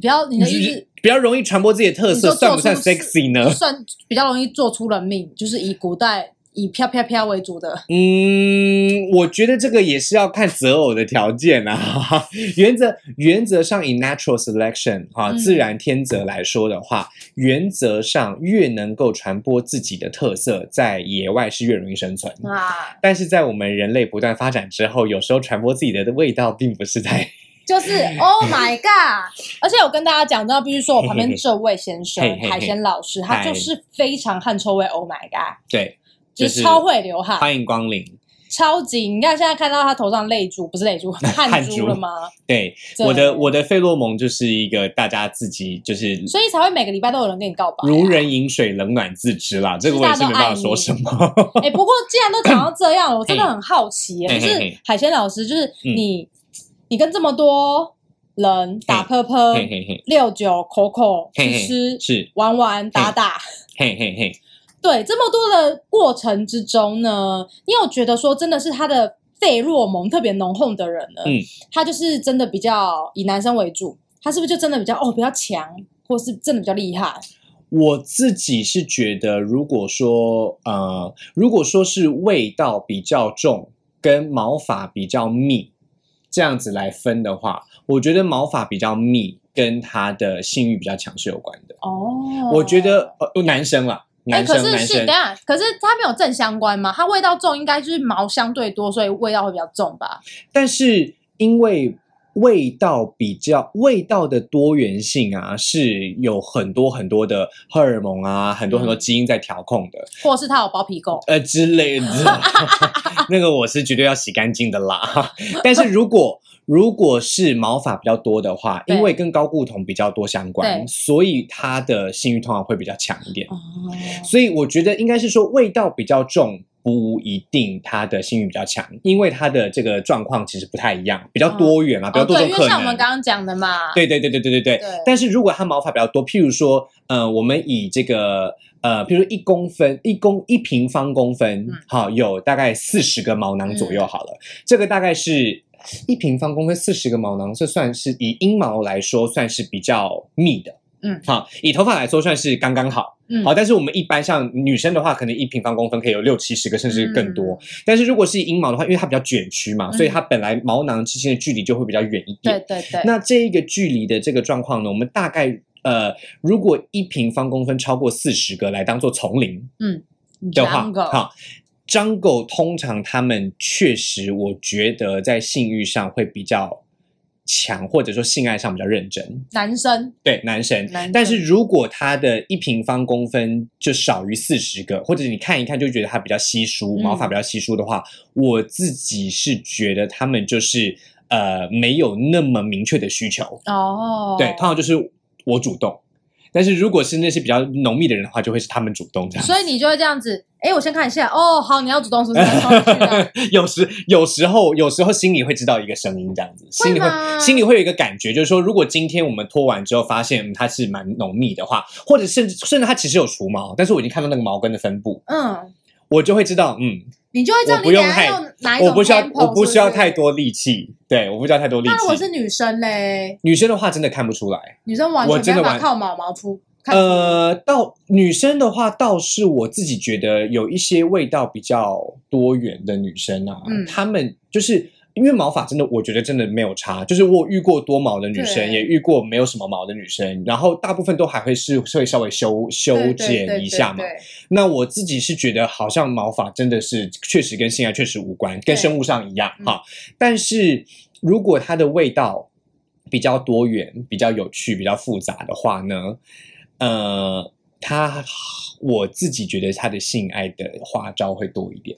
比较你的意思
比较容易传播自己的特色，算不算 sexy 呢？
算比较容易做出人命，就是以古代以飘飘飘为主的。
嗯，我觉得这个也是要看择偶的条件啊。[LAUGHS] 原则原则上以 natural selection 哈、
嗯
自然天择来说的话，原则上越能够传播自己的特色，在野外是越容易生存。
啊，
但是在我们人类不断发展之后，有时候传播自己的味道，并不是在
就是 Oh my God！而且我跟大家讲，到必须说我旁边这位先生海鲜老师，他就是非常汗臭味。Oh my God！
对，
就是超会流汗，
欢迎光临。
超级！你看现在看到他头上泪珠，不是泪珠，[LAUGHS] 汗
汗珠
珠了吗？
对，
对
我的我的费洛蒙就是一个大家自己就是
所以才会每个礼拜都有人跟你告白、啊。
如人饮水，冷暖自知啦。这个我也是没办法说什么。[LAUGHS]
哎、不过既然都讲到这样了，我真的很好奇耶，就是海鲜老师，就是
嗯
你，你跟这么多人打喷喷、六九、口口、吃吃、
是，
玩玩、打打，
嘿嘿嘿。
对这么多的过程之中呢，你有觉得说真的是他的费洛蒙特别浓厚的人呢？
嗯，
他就是真的比较以男生为主，他是不是就真的比较哦比较强，或是真的比较厉害？
我自己是觉得，如果说呃，如果说是味道比较重，跟毛发比较密这样子来分的话，我觉得毛发比较密跟他的性欲比较强是有关的。
哦，
我觉得呃，男生啦，
哎、
男
可是是等下，可是它没有正相关嘛？它味道重，应该就是毛相对多，所以味道会比较重吧？
但是因为味道比较味道的多元性啊，是有很多很多的荷尔蒙啊，很多很多
嗯
基因在调控的，
或是它有包皮垢？
呃之类的。[LAUGHS] 那个我是绝对要洗干净的啦。[LAUGHS] 但是如果如果是毛发比较多的话，因为跟高固酮比较多相关，所以它的性欲通常会比较强一点。
哦，
所以我觉得应该是说味道比较重。不一定它的性欲比较强，因为它的这个状况其实不太一样，比较多元嘛，比较多种可能。
为像我们刚刚讲的嘛，
对对对对对对对。
对
但是如果它毛发比较多，譬如说，呃，我们以这个呃，譬如说一公分、一公一平方公分
嗯，
好、有大概四十个毛囊左右好了。这个大概是一平方公分四十个毛囊，这算是以阴毛来说算是比较密的。
嗯
好，以头发来说算是刚刚好。
嗯
好，但是我们一般像女生的话，可能一平方公分可以有六七十个，甚至更多。
嗯
但是如果是以阴毛的话，因为它比较卷曲嘛，
嗯
所以它本来毛囊之间的距离就会比较远一点。
对对对，
那这一个距离的这个状况呢，我们大概呃，如果一平方公分超过四十个来当做丛林嗯的话，好。张狗通常他们确实，我觉得在性欲上会比较强，或者说性爱上比较认真。
男生。
对男生，
男生。
但是如果他的一平方公分就少于四十个，或者你看一看就觉得他比较稀疏，
嗯。
毛发比较稀疏的话，我自己是觉得他们就是呃没有那么明确的需求，
哦，
对，通常就是我主动。但是如果是那些比较浓密的人的话，就会是他们主动这样。
所以你就会这样子，哎，我先看一下，哦，好，你要主动是不是？[LAUGHS]
有时有时候有时候心里会知道一个声音，这样子，心里会
吗
心里会有一个感觉，就是说，如果今天我们脱完之后发现、嗯它是蛮浓密的话，或者甚至甚至它其实有除毛，但是我已经看到那个毛根的分布，
嗯，
我就会知道，嗯，
你就会知道
我
你等下
不用太
用哪一种
我不需要
tempo，
我不需要
是是
太。多力气，对，我不需要太多力
那如果
气。
是女生嘞，
女生的话真的看不出来，
女生完
我真的完
全没办法靠毛毛出。看出
呃，到女生的话，倒是我自己觉得有一些味道比较多元的女生啊，
嗯
她们就是因为毛发真的，我觉得真的没有差。就是我遇过多毛的女生，也遇过没有什么毛的女生，然后大部分都还会是会稍微修修剪一下嘛。那我自己是觉得，好像毛发真的是确实跟性爱确实无关，跟生物上一样
嗯
哈。但是如果它的味道比较多元、比较有趣、比较复杂的话呢，呃，它我自己觉得它的性爱的花招会多一点。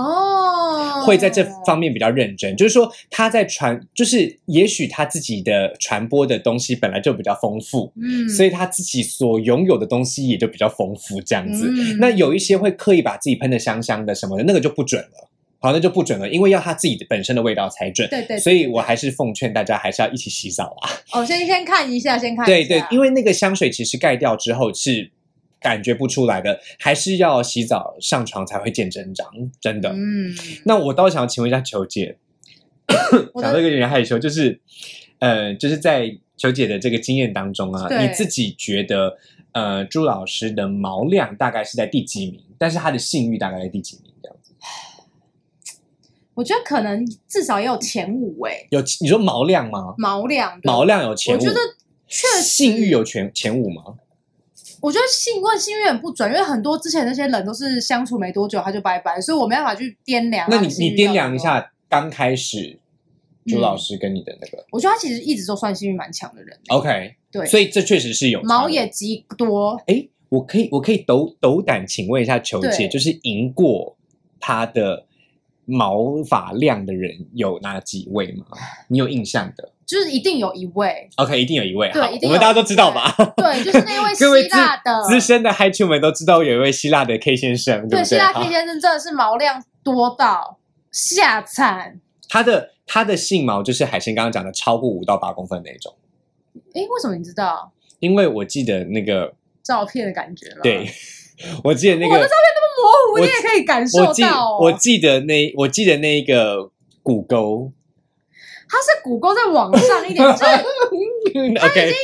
哦，
会在这方面比较认真，就是说他在传，就是也许他自己的传播的东西本来就比较丰富，
嗯，
所以他自己所拥有的东西也就比较丰富，这样子。
嗯
那有一些会刻意把自己喷的香香的什么的，那个就不准了。好，那就不准了，因为要他自己的本身的味道才准。
对对对
所以我还是奉劝大家还是要一起洗澡啊。
哦，先先看一下，先看一下，
对对，因
为
为那个香水其实盖掉之后是感觉不出来的，还是要洗澡上床才会见真章，真的。
嗯，
那我倒想要请问一下球姐，讲这个有点害羞，就是呃，就是在球姐的这个经验当中啊，你自己觉得呃，朱老师的毛量大概是在第几名？但是他的性欲大概在第几名？这样子
我觉得可能至少也有前五哎，
有你说毛量吗？
毛量，
毛量有前五，
我觉得确实
性欲有前前五吗？
我觉得幸问幸运很不准，因为很多之前那些人都是相处没多久他就拜拜，所以我没办法去掂量。
那你你掂量一，下刚开始朱
嗯
老师跟你的那个、
我觉得他其实一直都算幸运蛮强的人
，OK，
对，
所以这确实是有
毛也极多。
哎，我可以我可以斗斗胆请问一下球姐，就是赢过他的毛发量的人有哪几位吗？你有印象的
就是一定有一位
，？OK，一定有一位，好
对一定
我们大家都知道吧？
对，[LAUGHS] 就是那位希腊的
资深的嗨 i 们都知道有一位希腊的 K 先生，不对？
对希腊 K 先生真的是毛量多到吓惨。
他的他的性毛就是海鲜刚刚讲的超过五到八公分那种，
诶，为什么你知道
因为我记得那个
照片的感觉了？
对，[LAUGHS] 我记得那个
我的照片那么模糊，你也可以感受
我记
到哦。
我记得那我记得那一个骨沟
它是骨沟在往上一点，就是它已经它已经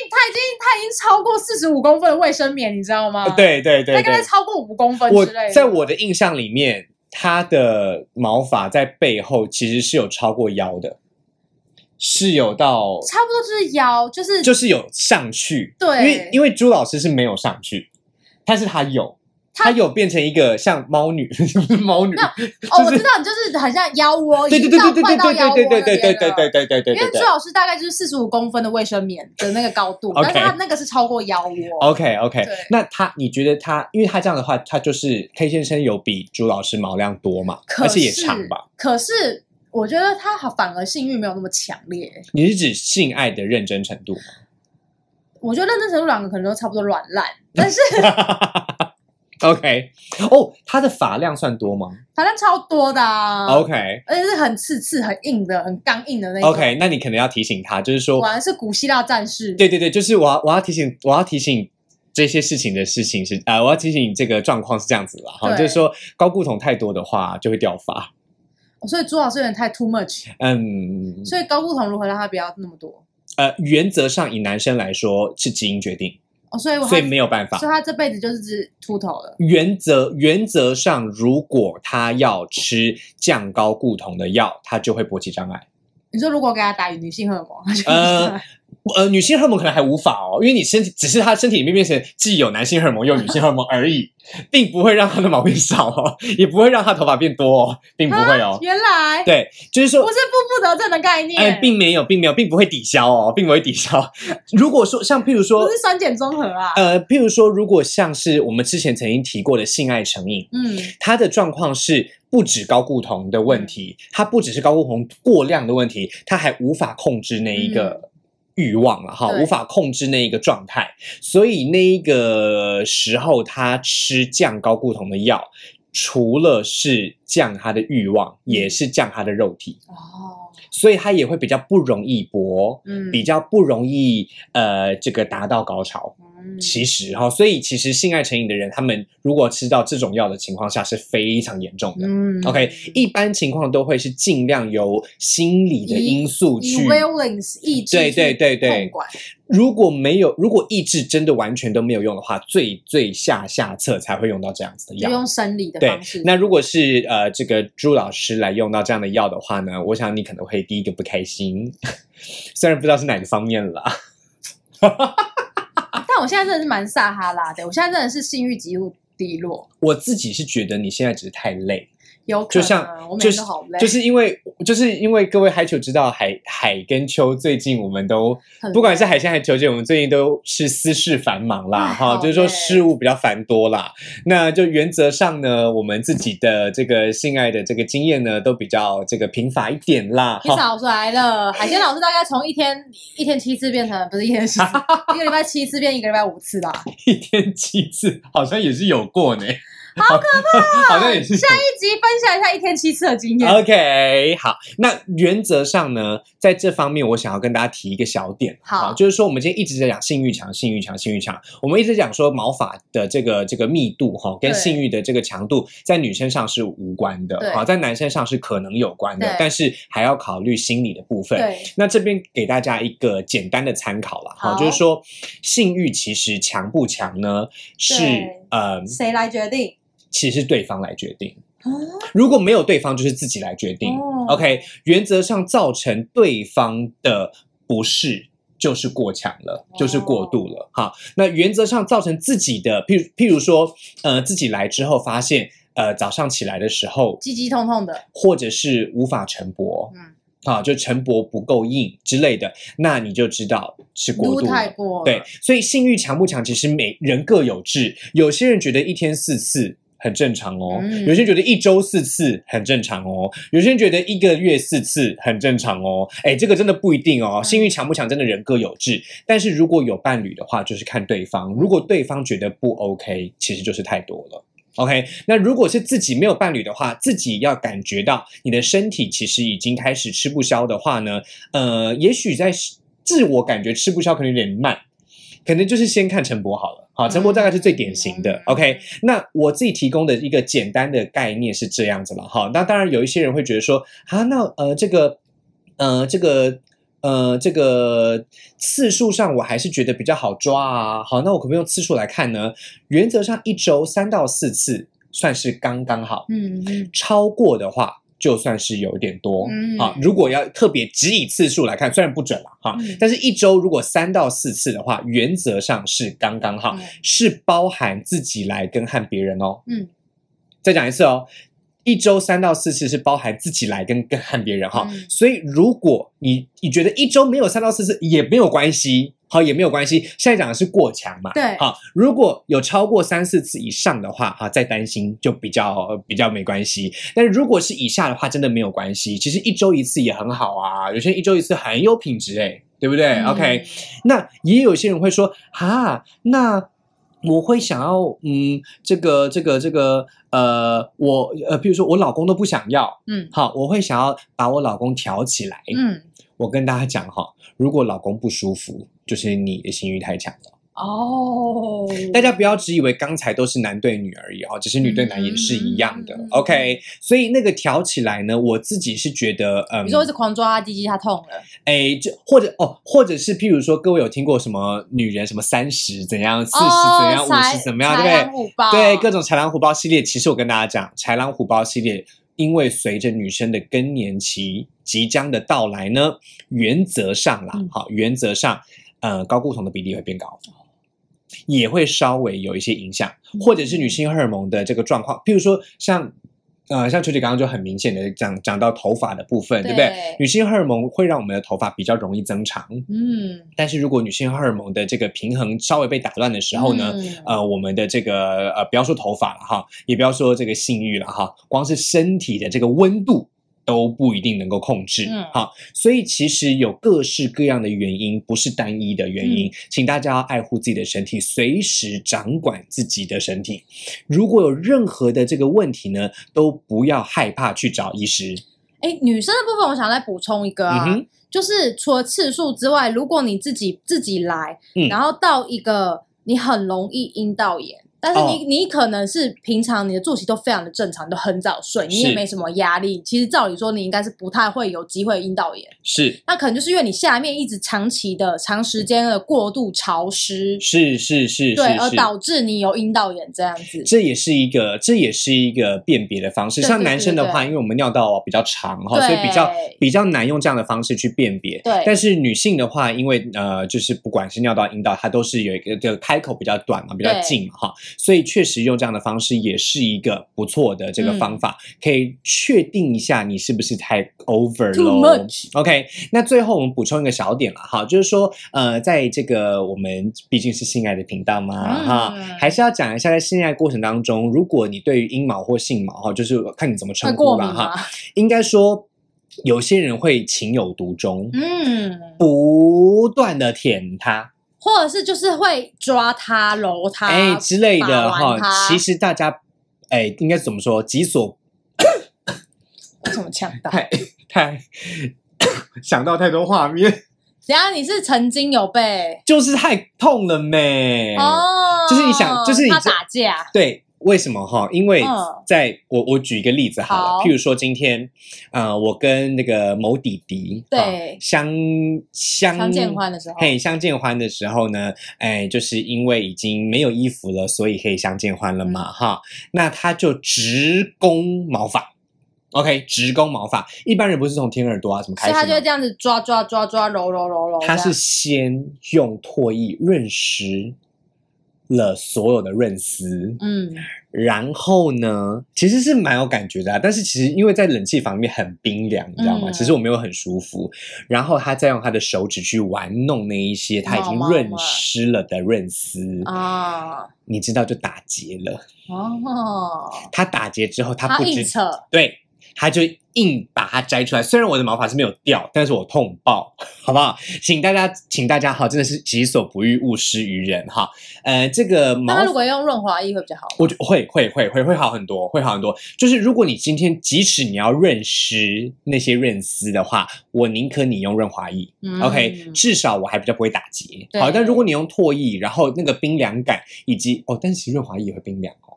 它已经超过四十五公分的卫生棉，你知道吗？，
对对对对
大概，超过五公分
我
之类的。
在我的印象里面，他的毛发在背后其实是有超过腰的，是有到
差不多就是腰，就是
就是有上去，
对
因为因为朱老师是没有上去，但是他有。
他
他有变成一个像猫女，[LAUGHS] 猫女，
哦，我知道你就是很像腰窝，
对对对对对对
快到腰窝
对对对对对
那边了
对对对对对对对
因为朱。老师大概就是四十五公分的卫生棉的那个高度是他那个是超过腰窝。
OK OK，那他你觉得他，因为他这样的话，他就是 K 先生有比朱老师毛量多嘛，
可
而且也
是
长吧？
可是我觉得他好反而性欲没有那么强烈。
你是指性爱的认真程度吗？
我觉得认真程度两个可能都差不多软烂，但是 [LAUGHS]
OK，哦，他的发量算多吗
发量超多的、啊。
？OK
而且是很刺刺、很硬的、很刚硬的那种。
OK，那你可能要提醒他，就是说
果，然是古希腊战士。
对对对，就是我要我要提醒我要提醒这些事情的事情是呃，我要提醒你这个状况是这样子啦，哈，就是说高固酮太多的话就会掉发，
哦所以朱老师有点太 too much，
嗯，
所以高固酮如何让它不要那么多？
呃，原则上以男生来说是基因决定，
哦，所以
所以没有办法
所以。他这辈子就是只秃头了。
原则原则上，如果他要吃降高固酮的药，他就会勃起障碍。
你说如果给他打女性荷尔蒙，他就
呃呃，女性荷尔蒙可能还无法哦，因为你身体只是她身体里面变成既有男性荷尔蒙又有女性荷尔蒙而已，[LAUGHS] 并不会让她的毛变少哦，也不会让她头发变多哦，并不会哦。
原来
对，就是说
不是负负得正的概念，
哎，并没有，并没有，并不会抵消哦，并不会抵消。[LAUGHS] 如果说像譬如说
不，是酸碱中和啊。
呃，譬如说，如果像是我们之前曾经提过的性爱成瘾，
嗯，
它的状况是不止高固酮的问题，它不只是高固酮过量的问题，它还无法控制那一个。欲望了哈，无法控制那一个状态，所以那一个时候他吃降高固酮的药，除了是降他的欲望，也是降他的肉体，
哦，
所以他也会比较不容易勃，
嗯，
比较不容易呃这个达到高潮。
嗯
其实哈，所以其实性爱成瘾的人，他们如果吃到这种药的情况下是非常严重的。
嗯
OK，一般情况都会是尽量由心理的因素去
violence 抑制
对对对对，如果没有，如果抑制真的完全都没有用的话，最最下下策才会用到这样子的
就
药。
用生理的
对
方式。，
那如果是呃这个朱老师来用到这样的药的话呢，我想你可能会第一个不开心，[LAUGHS] 虽然不知道是哪个方面了。[LAUGHS]
我现在真的是蛮撒哈拉的，我现在真的是性欲极度低落，
我自己是觉得你现在只是太累，
有可能
就像就是
好累，
就是因为就是因为各位海球知道海海跟秋最近我们都不管是海鲜还是球姐，我们最近都是私事繁忙啦，哈，就是说事务比较繁多啦。那就原则上呢，我们自己的这个性爱的这个经验呢，都比较这个贫乏一点啦，
披萨老师来了，海鲜老师大概从一天一天七次变成不是一天七次，[LAUGHS] 一个礼拜七次变一个礼拜五次吧。
一天七次，好像也是有过呢，好可怕，好像也是。
下一集分享一下一天七次的经验。
OK，好，那原则上呢，在这方面，我想要跟大家提一个小点，
好。
就是说我们今天一直在讲性欲强、性欲强、性欲强，我们一直讲说毛发的这个这个密度哈，跟性欲的这个强度，在女生上是无关的，
对。
好，在男生上是可能有关的，但是还要考虑心理的部分。
对，
那这边给大家一个简单的参考了，哈，
好。
就是说性欲其实强不强呢？是呃，
谁来决定？
其实是对方来决定。
啊
如果没有对方，就是自己来决定。
哦
OK，原则上造成对方的不适。就是过强了，就是过度了。好，那原则上造成自己的，譬如譬如说，呃，自己来之后发现，呃，早上起来的时候，
鸡鸡痛痛的，
或者是无法晨勃，
嗯，
啊，就晨勃不够硬之类的，那你就知道是过度了。
太过了，
对，所以性欲强不强，其实每人各有志。有些人觉得一天四次很正常哦，
嗯
有些人觉得一周四次很正常哦，有些人觉得一个月四次很正常哦。哎，这个真的不一定哦，
嗯
性欲强不强，真的人各有志。但是如果有伴侣的话，就是看对方。如果对方觉得不 OK，其实就是太多了。OK，那如果是自己没有伴侣的话，自己要感觉到你的身体其实已经开始吃不消的话呢，呃，也许在自我感觉吃不消可能有点慢，可能就是先看陈博好了。好，陈博大概是最典型的。
嗯
OK，那我自己提供的一个简单的概念是这样子了哈。那当然有一些人会觉得说，啊，那呃这个呃这个。呃，这个次数上我还是觉得比较好抓啊。好，那我可不可以用次数来看呢？原则上一周三到四次算是刚刚好，
嗯嗯，
超过的话就算是有点多。
嗯
好，如果要特别只以次数来看，虽然不准了哈，
嗯
但是一周如果三到四次的话，原则上是刚刚好，
嗯
是包含自己来跟和别人哦。
嗯，
再讲一次哦。一周三到四次是包含自己来跟跟和别人哈，
嗯
所以如果你你觉得一周没有三到四次也没有关系，好也没有关系。现在讲的是过强嘛，
对
好，如果有超过三四次以上的话，哈，再担心就比较比较没关系。但是如果是以下的话，真的没有关系。其实一周一次也很好啊，有些人一周一次很有品质诶，对不对、
嗯
o k 那也有些人会说，哈，那我会想要，嗯，这个这个这个，呃，我呃，比如说我老公都不想要，
嗯
好，我会想要把我老公挑起来。
嗯，
我跟大家讲哈，如果老公不舒服，就是你的性欲太强了。
哦，
大家不要只以为刚才都是男对女而已哦，只是女对男也是一样的。
嗯
OK，所以那个挑起来呢，我自己是觉得，嗯
你，说一直狂抓他鸡鸡，他痛了，
哎，就或者哦，或者是譬如说，各位有听过什么女人什么三十怎样，四十
哦
怎样，五
豺
十怎么样，对不对？对，各种豺狼虎豹系列，其实我跟大家讲，豺狼虎豹系列，因为随着女生的更年期即将的到来呢，原则上啦
嗯，
好，原则上，呃，睾固酮的比例会变高。也会稍微有一些影响，
嗯。
或者是女性荷尔蒙的这个状况，譬如说像呃，像秋姐刚刚就很明显的讲讲到头发的部分，对。不对？
对？
女性荷尔蒙会让我们的头发比较容易增长，
嗯，
但是如果女性荷尔蒙的这个平衡稍微被打乱的时候呢，
嗯。
呃，我们的这个呃，不要说头发了哈，也不要说这个性欲了哈，光是身体的这个温度都不一定能够控制。
嗯
好，所以其实有各式各样的原因，不是单一的原
嗯
因，请大家要爱护自己的身体，随时掌管自己的身体。如果有任何的这个问题呢，都不要害怕去找医师。
哎，女生的部分我想再补充一个啊，就是除了次数之外，如果你自己自己来，
嗯
然后到一个你很容易阴道炎。但是你、
哦
你可能是平常你的作息都非常的正常，都很早睡，你也没什么压力。其实照理说你应该是不太会有机会阴道炎，
是
那可能就是因为你下面一直长期的、长时间的过度潮湿，
是是是
对，而。导致你有阴道炎这样子。
这也是一个，这也是一个辨别的方式。像男生的话，因为我们尿道比较长哈，所以比较比较难用这样的方式去辨别。
对
但是女性的话，因为呃，就是不管是尿道、阴道，它都是有一个这个开口比较短嘛，比较近嘛哈，所以确实用这样的方式也是一个不错的这个方法，可以确定一下你是不是太 over
much。
OK，那最后我们补充一个小点了哈，就是说呃，在这个我们毕竟是性爱的频道嘛、
嗯
哈，还是要讲一下在性爱过程当中，如果你对于阴毛或性毛哈，就是看你怎么
会
称呼了哈，
吗？
应该说有些人会情有独钟，
嗯，
不断的舔它，
或者是就是会抓他、揉他，
哎之类的
把
哈。其实大家哎应该怎么说？己所 [COUGHS]
为什么呛到？
太太 [COUGHS] 想到太多画面，
等一下你是曾经有被
就是太痛了没？
哦，
就是你想就是你
他打架，
对，为什么哈？因为
嗯。
在我我举一个例子好了，
好。
譬如说今天，呃，我跟那个某弟弟
对。
哈相相
相见欢的时候。
嘿，相见欢的时候呢，哎，就是因为已经没有衣服了，所以可以相见欢了嘛，
嗯。
哈。那他就直攻毛发。OK，直攻毛发，一般人不是从舔耳朵啊什么开始
所以他就会这样子抓抓抓抓揉揉揉揉，
他是先用唾液润湿了所有的润丝，
嗯。
然后呢，其实是蛮有感觉的、啊，但是其实因为在冷气房里面很冰凉，你知道吗？
嗯。
其实我没有很舒服。然后他再用他的手指去玩弄那一些他已经润湿了的润丝，
啊。
你知道就打结了。
哦，
他打结之后，他
他
不知对，他就硬把它摘出来。虽然我的毛发是没有掉，但是我痛爆，好不好？请大家，请大家哈，真的是己所不欲，勿施于人哈。呃，这个毛
那他如果用润滑液会比较好。
我觉会会会会会好很多，会好很多。就是如果你今天即使你要润湿那些润丝的话，我宁可你用润滑液。
嗯
OK，至少我还比较不会打结。
对
好，但如果你用唾液，然后那个冰凉感以及哦，但是其实润滑液也会冰凉哦。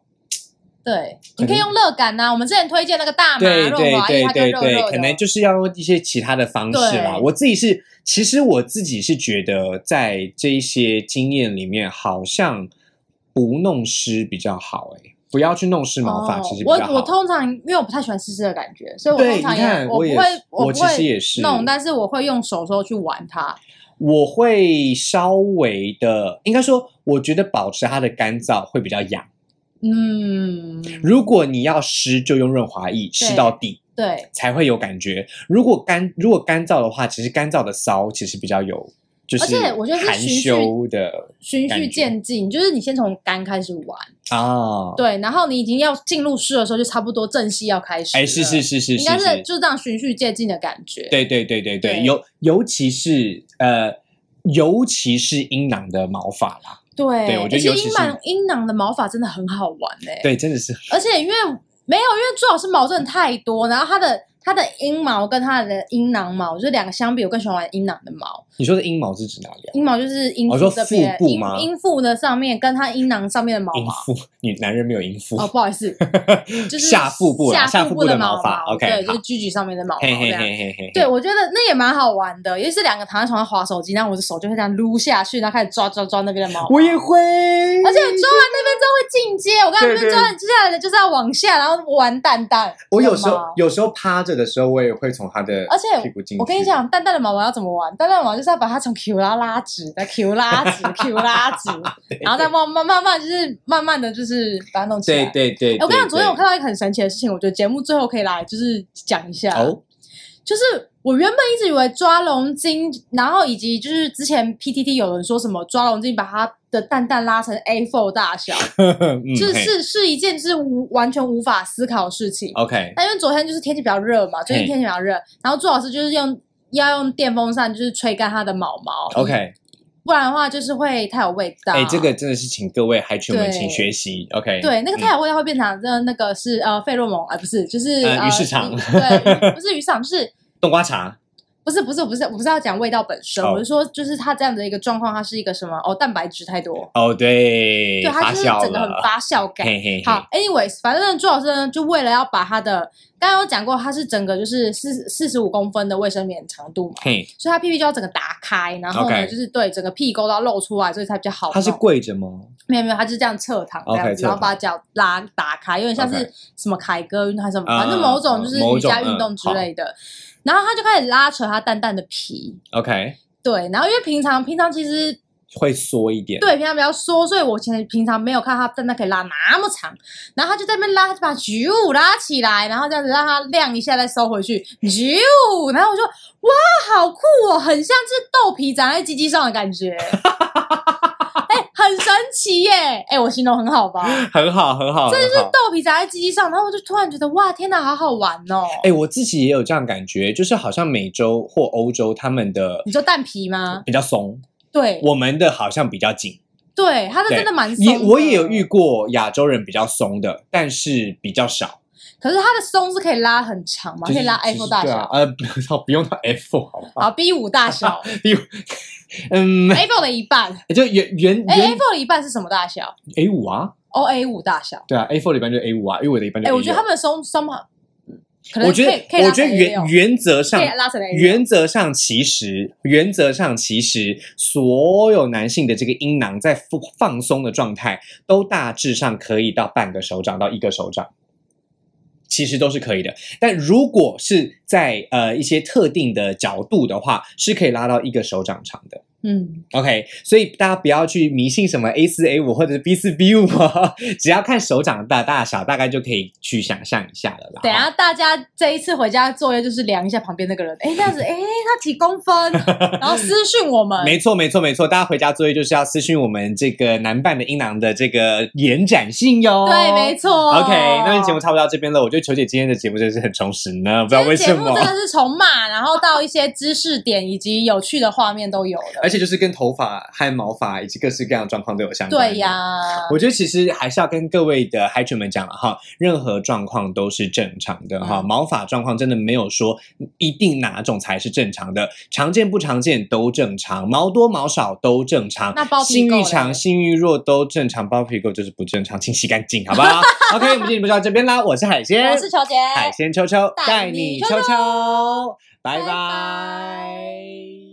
对，你可以用热感呐、我们之前推荐那个大麻
对对对对对，
热热的，
可能就是要用一些其他的方式啦。我自己是，其实我自己是觉得，在这一些经验里面，好像不弄湿比较好、欸，不要去弄湿毛发，
哦
其实。
我我通常因为我不太喜欢湿湿的感觉，所以我通常
你看我也
我不会
我其实也是
弄，但是我会用手手去玩它。
我会稍微的，应该说，我觉得保持它的干燥会比较痒。
嗯，
如果你要湿，就用润滑液湿到底
对，
才会有感觉。如果干如果干燥的话，其实干燥的骚其实比较有，就是
而且我觉得是
含羞的
循序渐进，就是你先从干开始玩，
啊。，
对，然后你已经要进入湿的时候，就差不多正戏要开始。
哎，是是是是
应该
是就，
是就这样循序渐进的感觉。
对对对对对，
对
尤尤其是呃，尤其是阴囊的毛发啦，
对，
对我觉得尤其是
阴囊阴囊的毛发真的很好玩哎、
对，真的是
而且因为没有，因为朱老师毛真的太多，然后它的它的阴毛跟它的阴囊毛，就是两个相比，我更喜欢玩阴囊的毛。
你说的阴毛是指哪里啊？
阴毛就是阴
哦说
腹这边，阴阴腹的上面跟它阴囊上面的毛
阴
毛。
腹，你男人没有阴腹
哦，不好意思，[LAUGHS] 就是
下腹部啦下腹部的
毛
毛发，OK，
对，就
好
是居居上面的毛毛
嘿嘿。嘿嘿嘿，
对，我觉得那也蛮好玩的，尤其是两个躺在床上划手机，然后我的手就会这样撸下去，然后开始抓抓抓那边的毛毛。
我也会，
而且抓完那边之后会进阶，我刚才那
对对
边抓完，接下来的就是要往下，然后玩蛋蛋。
我有时候有时候趴着的时候，我也会从他的
而且
屁股进去。
我跟你，讲，蛋蛋的毛毛要怎么玩？蛋蛋的毛就是要把它从 Q 拉拉直，再 Q 拉直，[LAUGHS] Q 拉直，然后再慢慢慢慢就是慢慢的就是把它弄起来。
对对对
哎我跟你讲，昨天我看
到
到一个很神奇的事情，我觉得节目最后可以来就是讲一下。
哦，
就是我原本一直以为抓龙筋，然后以及就是之前 PTT 有人说什么抓龙筋把它的蛋蛋拉成 A4 大小，[LAUGHS]
嗯
是是是一件就是无完全无法思考的事情。
OK，
但因为昨天就是天气比较热嘛，最近天气比较热，然后朱老师就是用要用电风扇就是吹干它的毛毛。
OK，
不然的话就是会太有味道。
哎，这个真的是请各位海犬们
对。
请学习。OK，
对，那个
嗯。
太有味道会变成这那个是呃费洛蒙，哎、不是，就是
呃鱼市场。
对，[LAUGHS] 不是鱼市场，就是
冬瓜茶。
不是不是不是，我不是要讲味道本身，
哦
我是说就是它这样的一个状况，它是一个什么哦，蛋白质太多，
哦，对，
对，它就是整个很
了。
发酵感。好，anyways，反正朱老师呢，就为了要把它的，刚刚有讲过，它是整个就是四四十五公分的卫生棉长度嘛，
嘿，
所以它屁屁就要整个打开，然后呢
OK
就是对整个屁沟都要露出来，所以才比较好弄。
它是跪着吗？
没有没有，它就是这样侧躺这样子，
侧躺
然后把脚拉打开，有点像是
OK
什么凯歌运动还是什么，
啊
反正某种就是
某种
瑜伽运动之类的。然后他就开始拉扯它淡淡的皮
，OK，
对，然后因为平常平常其实
会缩一点。
对平常比较缩，所以我其实平常没有看它蛋蛋可以拉那么长，然后他就在那边拉，就把啾拉起来，然后这样子让它晾一下再收回去，啾，然后我就哇，好酷哦，很像是豆皮长在鸡鸡上的感觉，哎、很神奇耶，哎、我形容很好吧？[LAUGHS]
很好，很好，这就是
豆皮长在鸡鸡上，然后我就突然觉得哇，天哪，好好玩哦！
哎、我自己也有这样感觉，就是好像美洲或欧洲他们的
你说蛋皮吗？
比较松，
对，
我们的好像比较紧。
对，它的真的蛮松的。
也我也有遇，过亚洲人比较松的，但是比较少，
可是它的松是可以拉很长嘛，
就是
可以拉 F 大小，
呃，不 [LAUGHS] 不用到 F 好不好？
啊，B 五大小 [LAUGHS]
B 五 [LAUGHS] 嗯
，，A 的一半。
就原原
哎，A
圆
four 的一半是什么大小
A 五啊，
哦，A 五大小。
对啊，A four 的一半就是 A 五啊，A 五的一半就
哎我觉得他们的松松嘛，嗯可能
我觉得我觉得原原则上原则上其实原则上其实所有男性的这个阴囊在放放松的状态，都大致上可以到半个手掌到一个手掌。其实都是可以的，但如果是在呃一些特定的角度的话，是可以拉到一个手掌长的。
嗯
，OK，所以大家不要去迷信什么 A 四 A 五或者是 B 四 B 五，[LAUGHS] 只要看手掌的大小，大概就可以去想象一下了啦。
等下大家这一次回家作业就是量一下旁边那个人，哎，这样子，哎，他几公分，然后私讯我们。
没错，没错，没错。大家回家作业就是要私讯我们这个男伴的阴囊的这个延展性哟。
对，没。错。
OK，那节目差不多到这边了。我觉得球姐今天的节目真的是很充实呢，不知道为什么
节目真。的是从骂，然后到一些知识点以及有趣的画面都有了。
而且就是跟头发和毛发以及各式各样的状况都有相关。
对呀，，
我觉得其实还是要跟各位的海犬们讲了哈，任何状况都是正常的哈，
嗯
毛发状况真的没有说一定哪种才是正常的，常见不常见都正常，毛多毛少都正常。
那包皮够嘞
性欲强、性欲弱都正常，包皮垢就是不正常，清洗干净，好不好？[LAUGHS] OK，我们今天就到这边啦，我是海鲜，
我是球姐，
海鲜秋秋，
带
带你秋
你秋秋
秋，拜
拜
拜
拜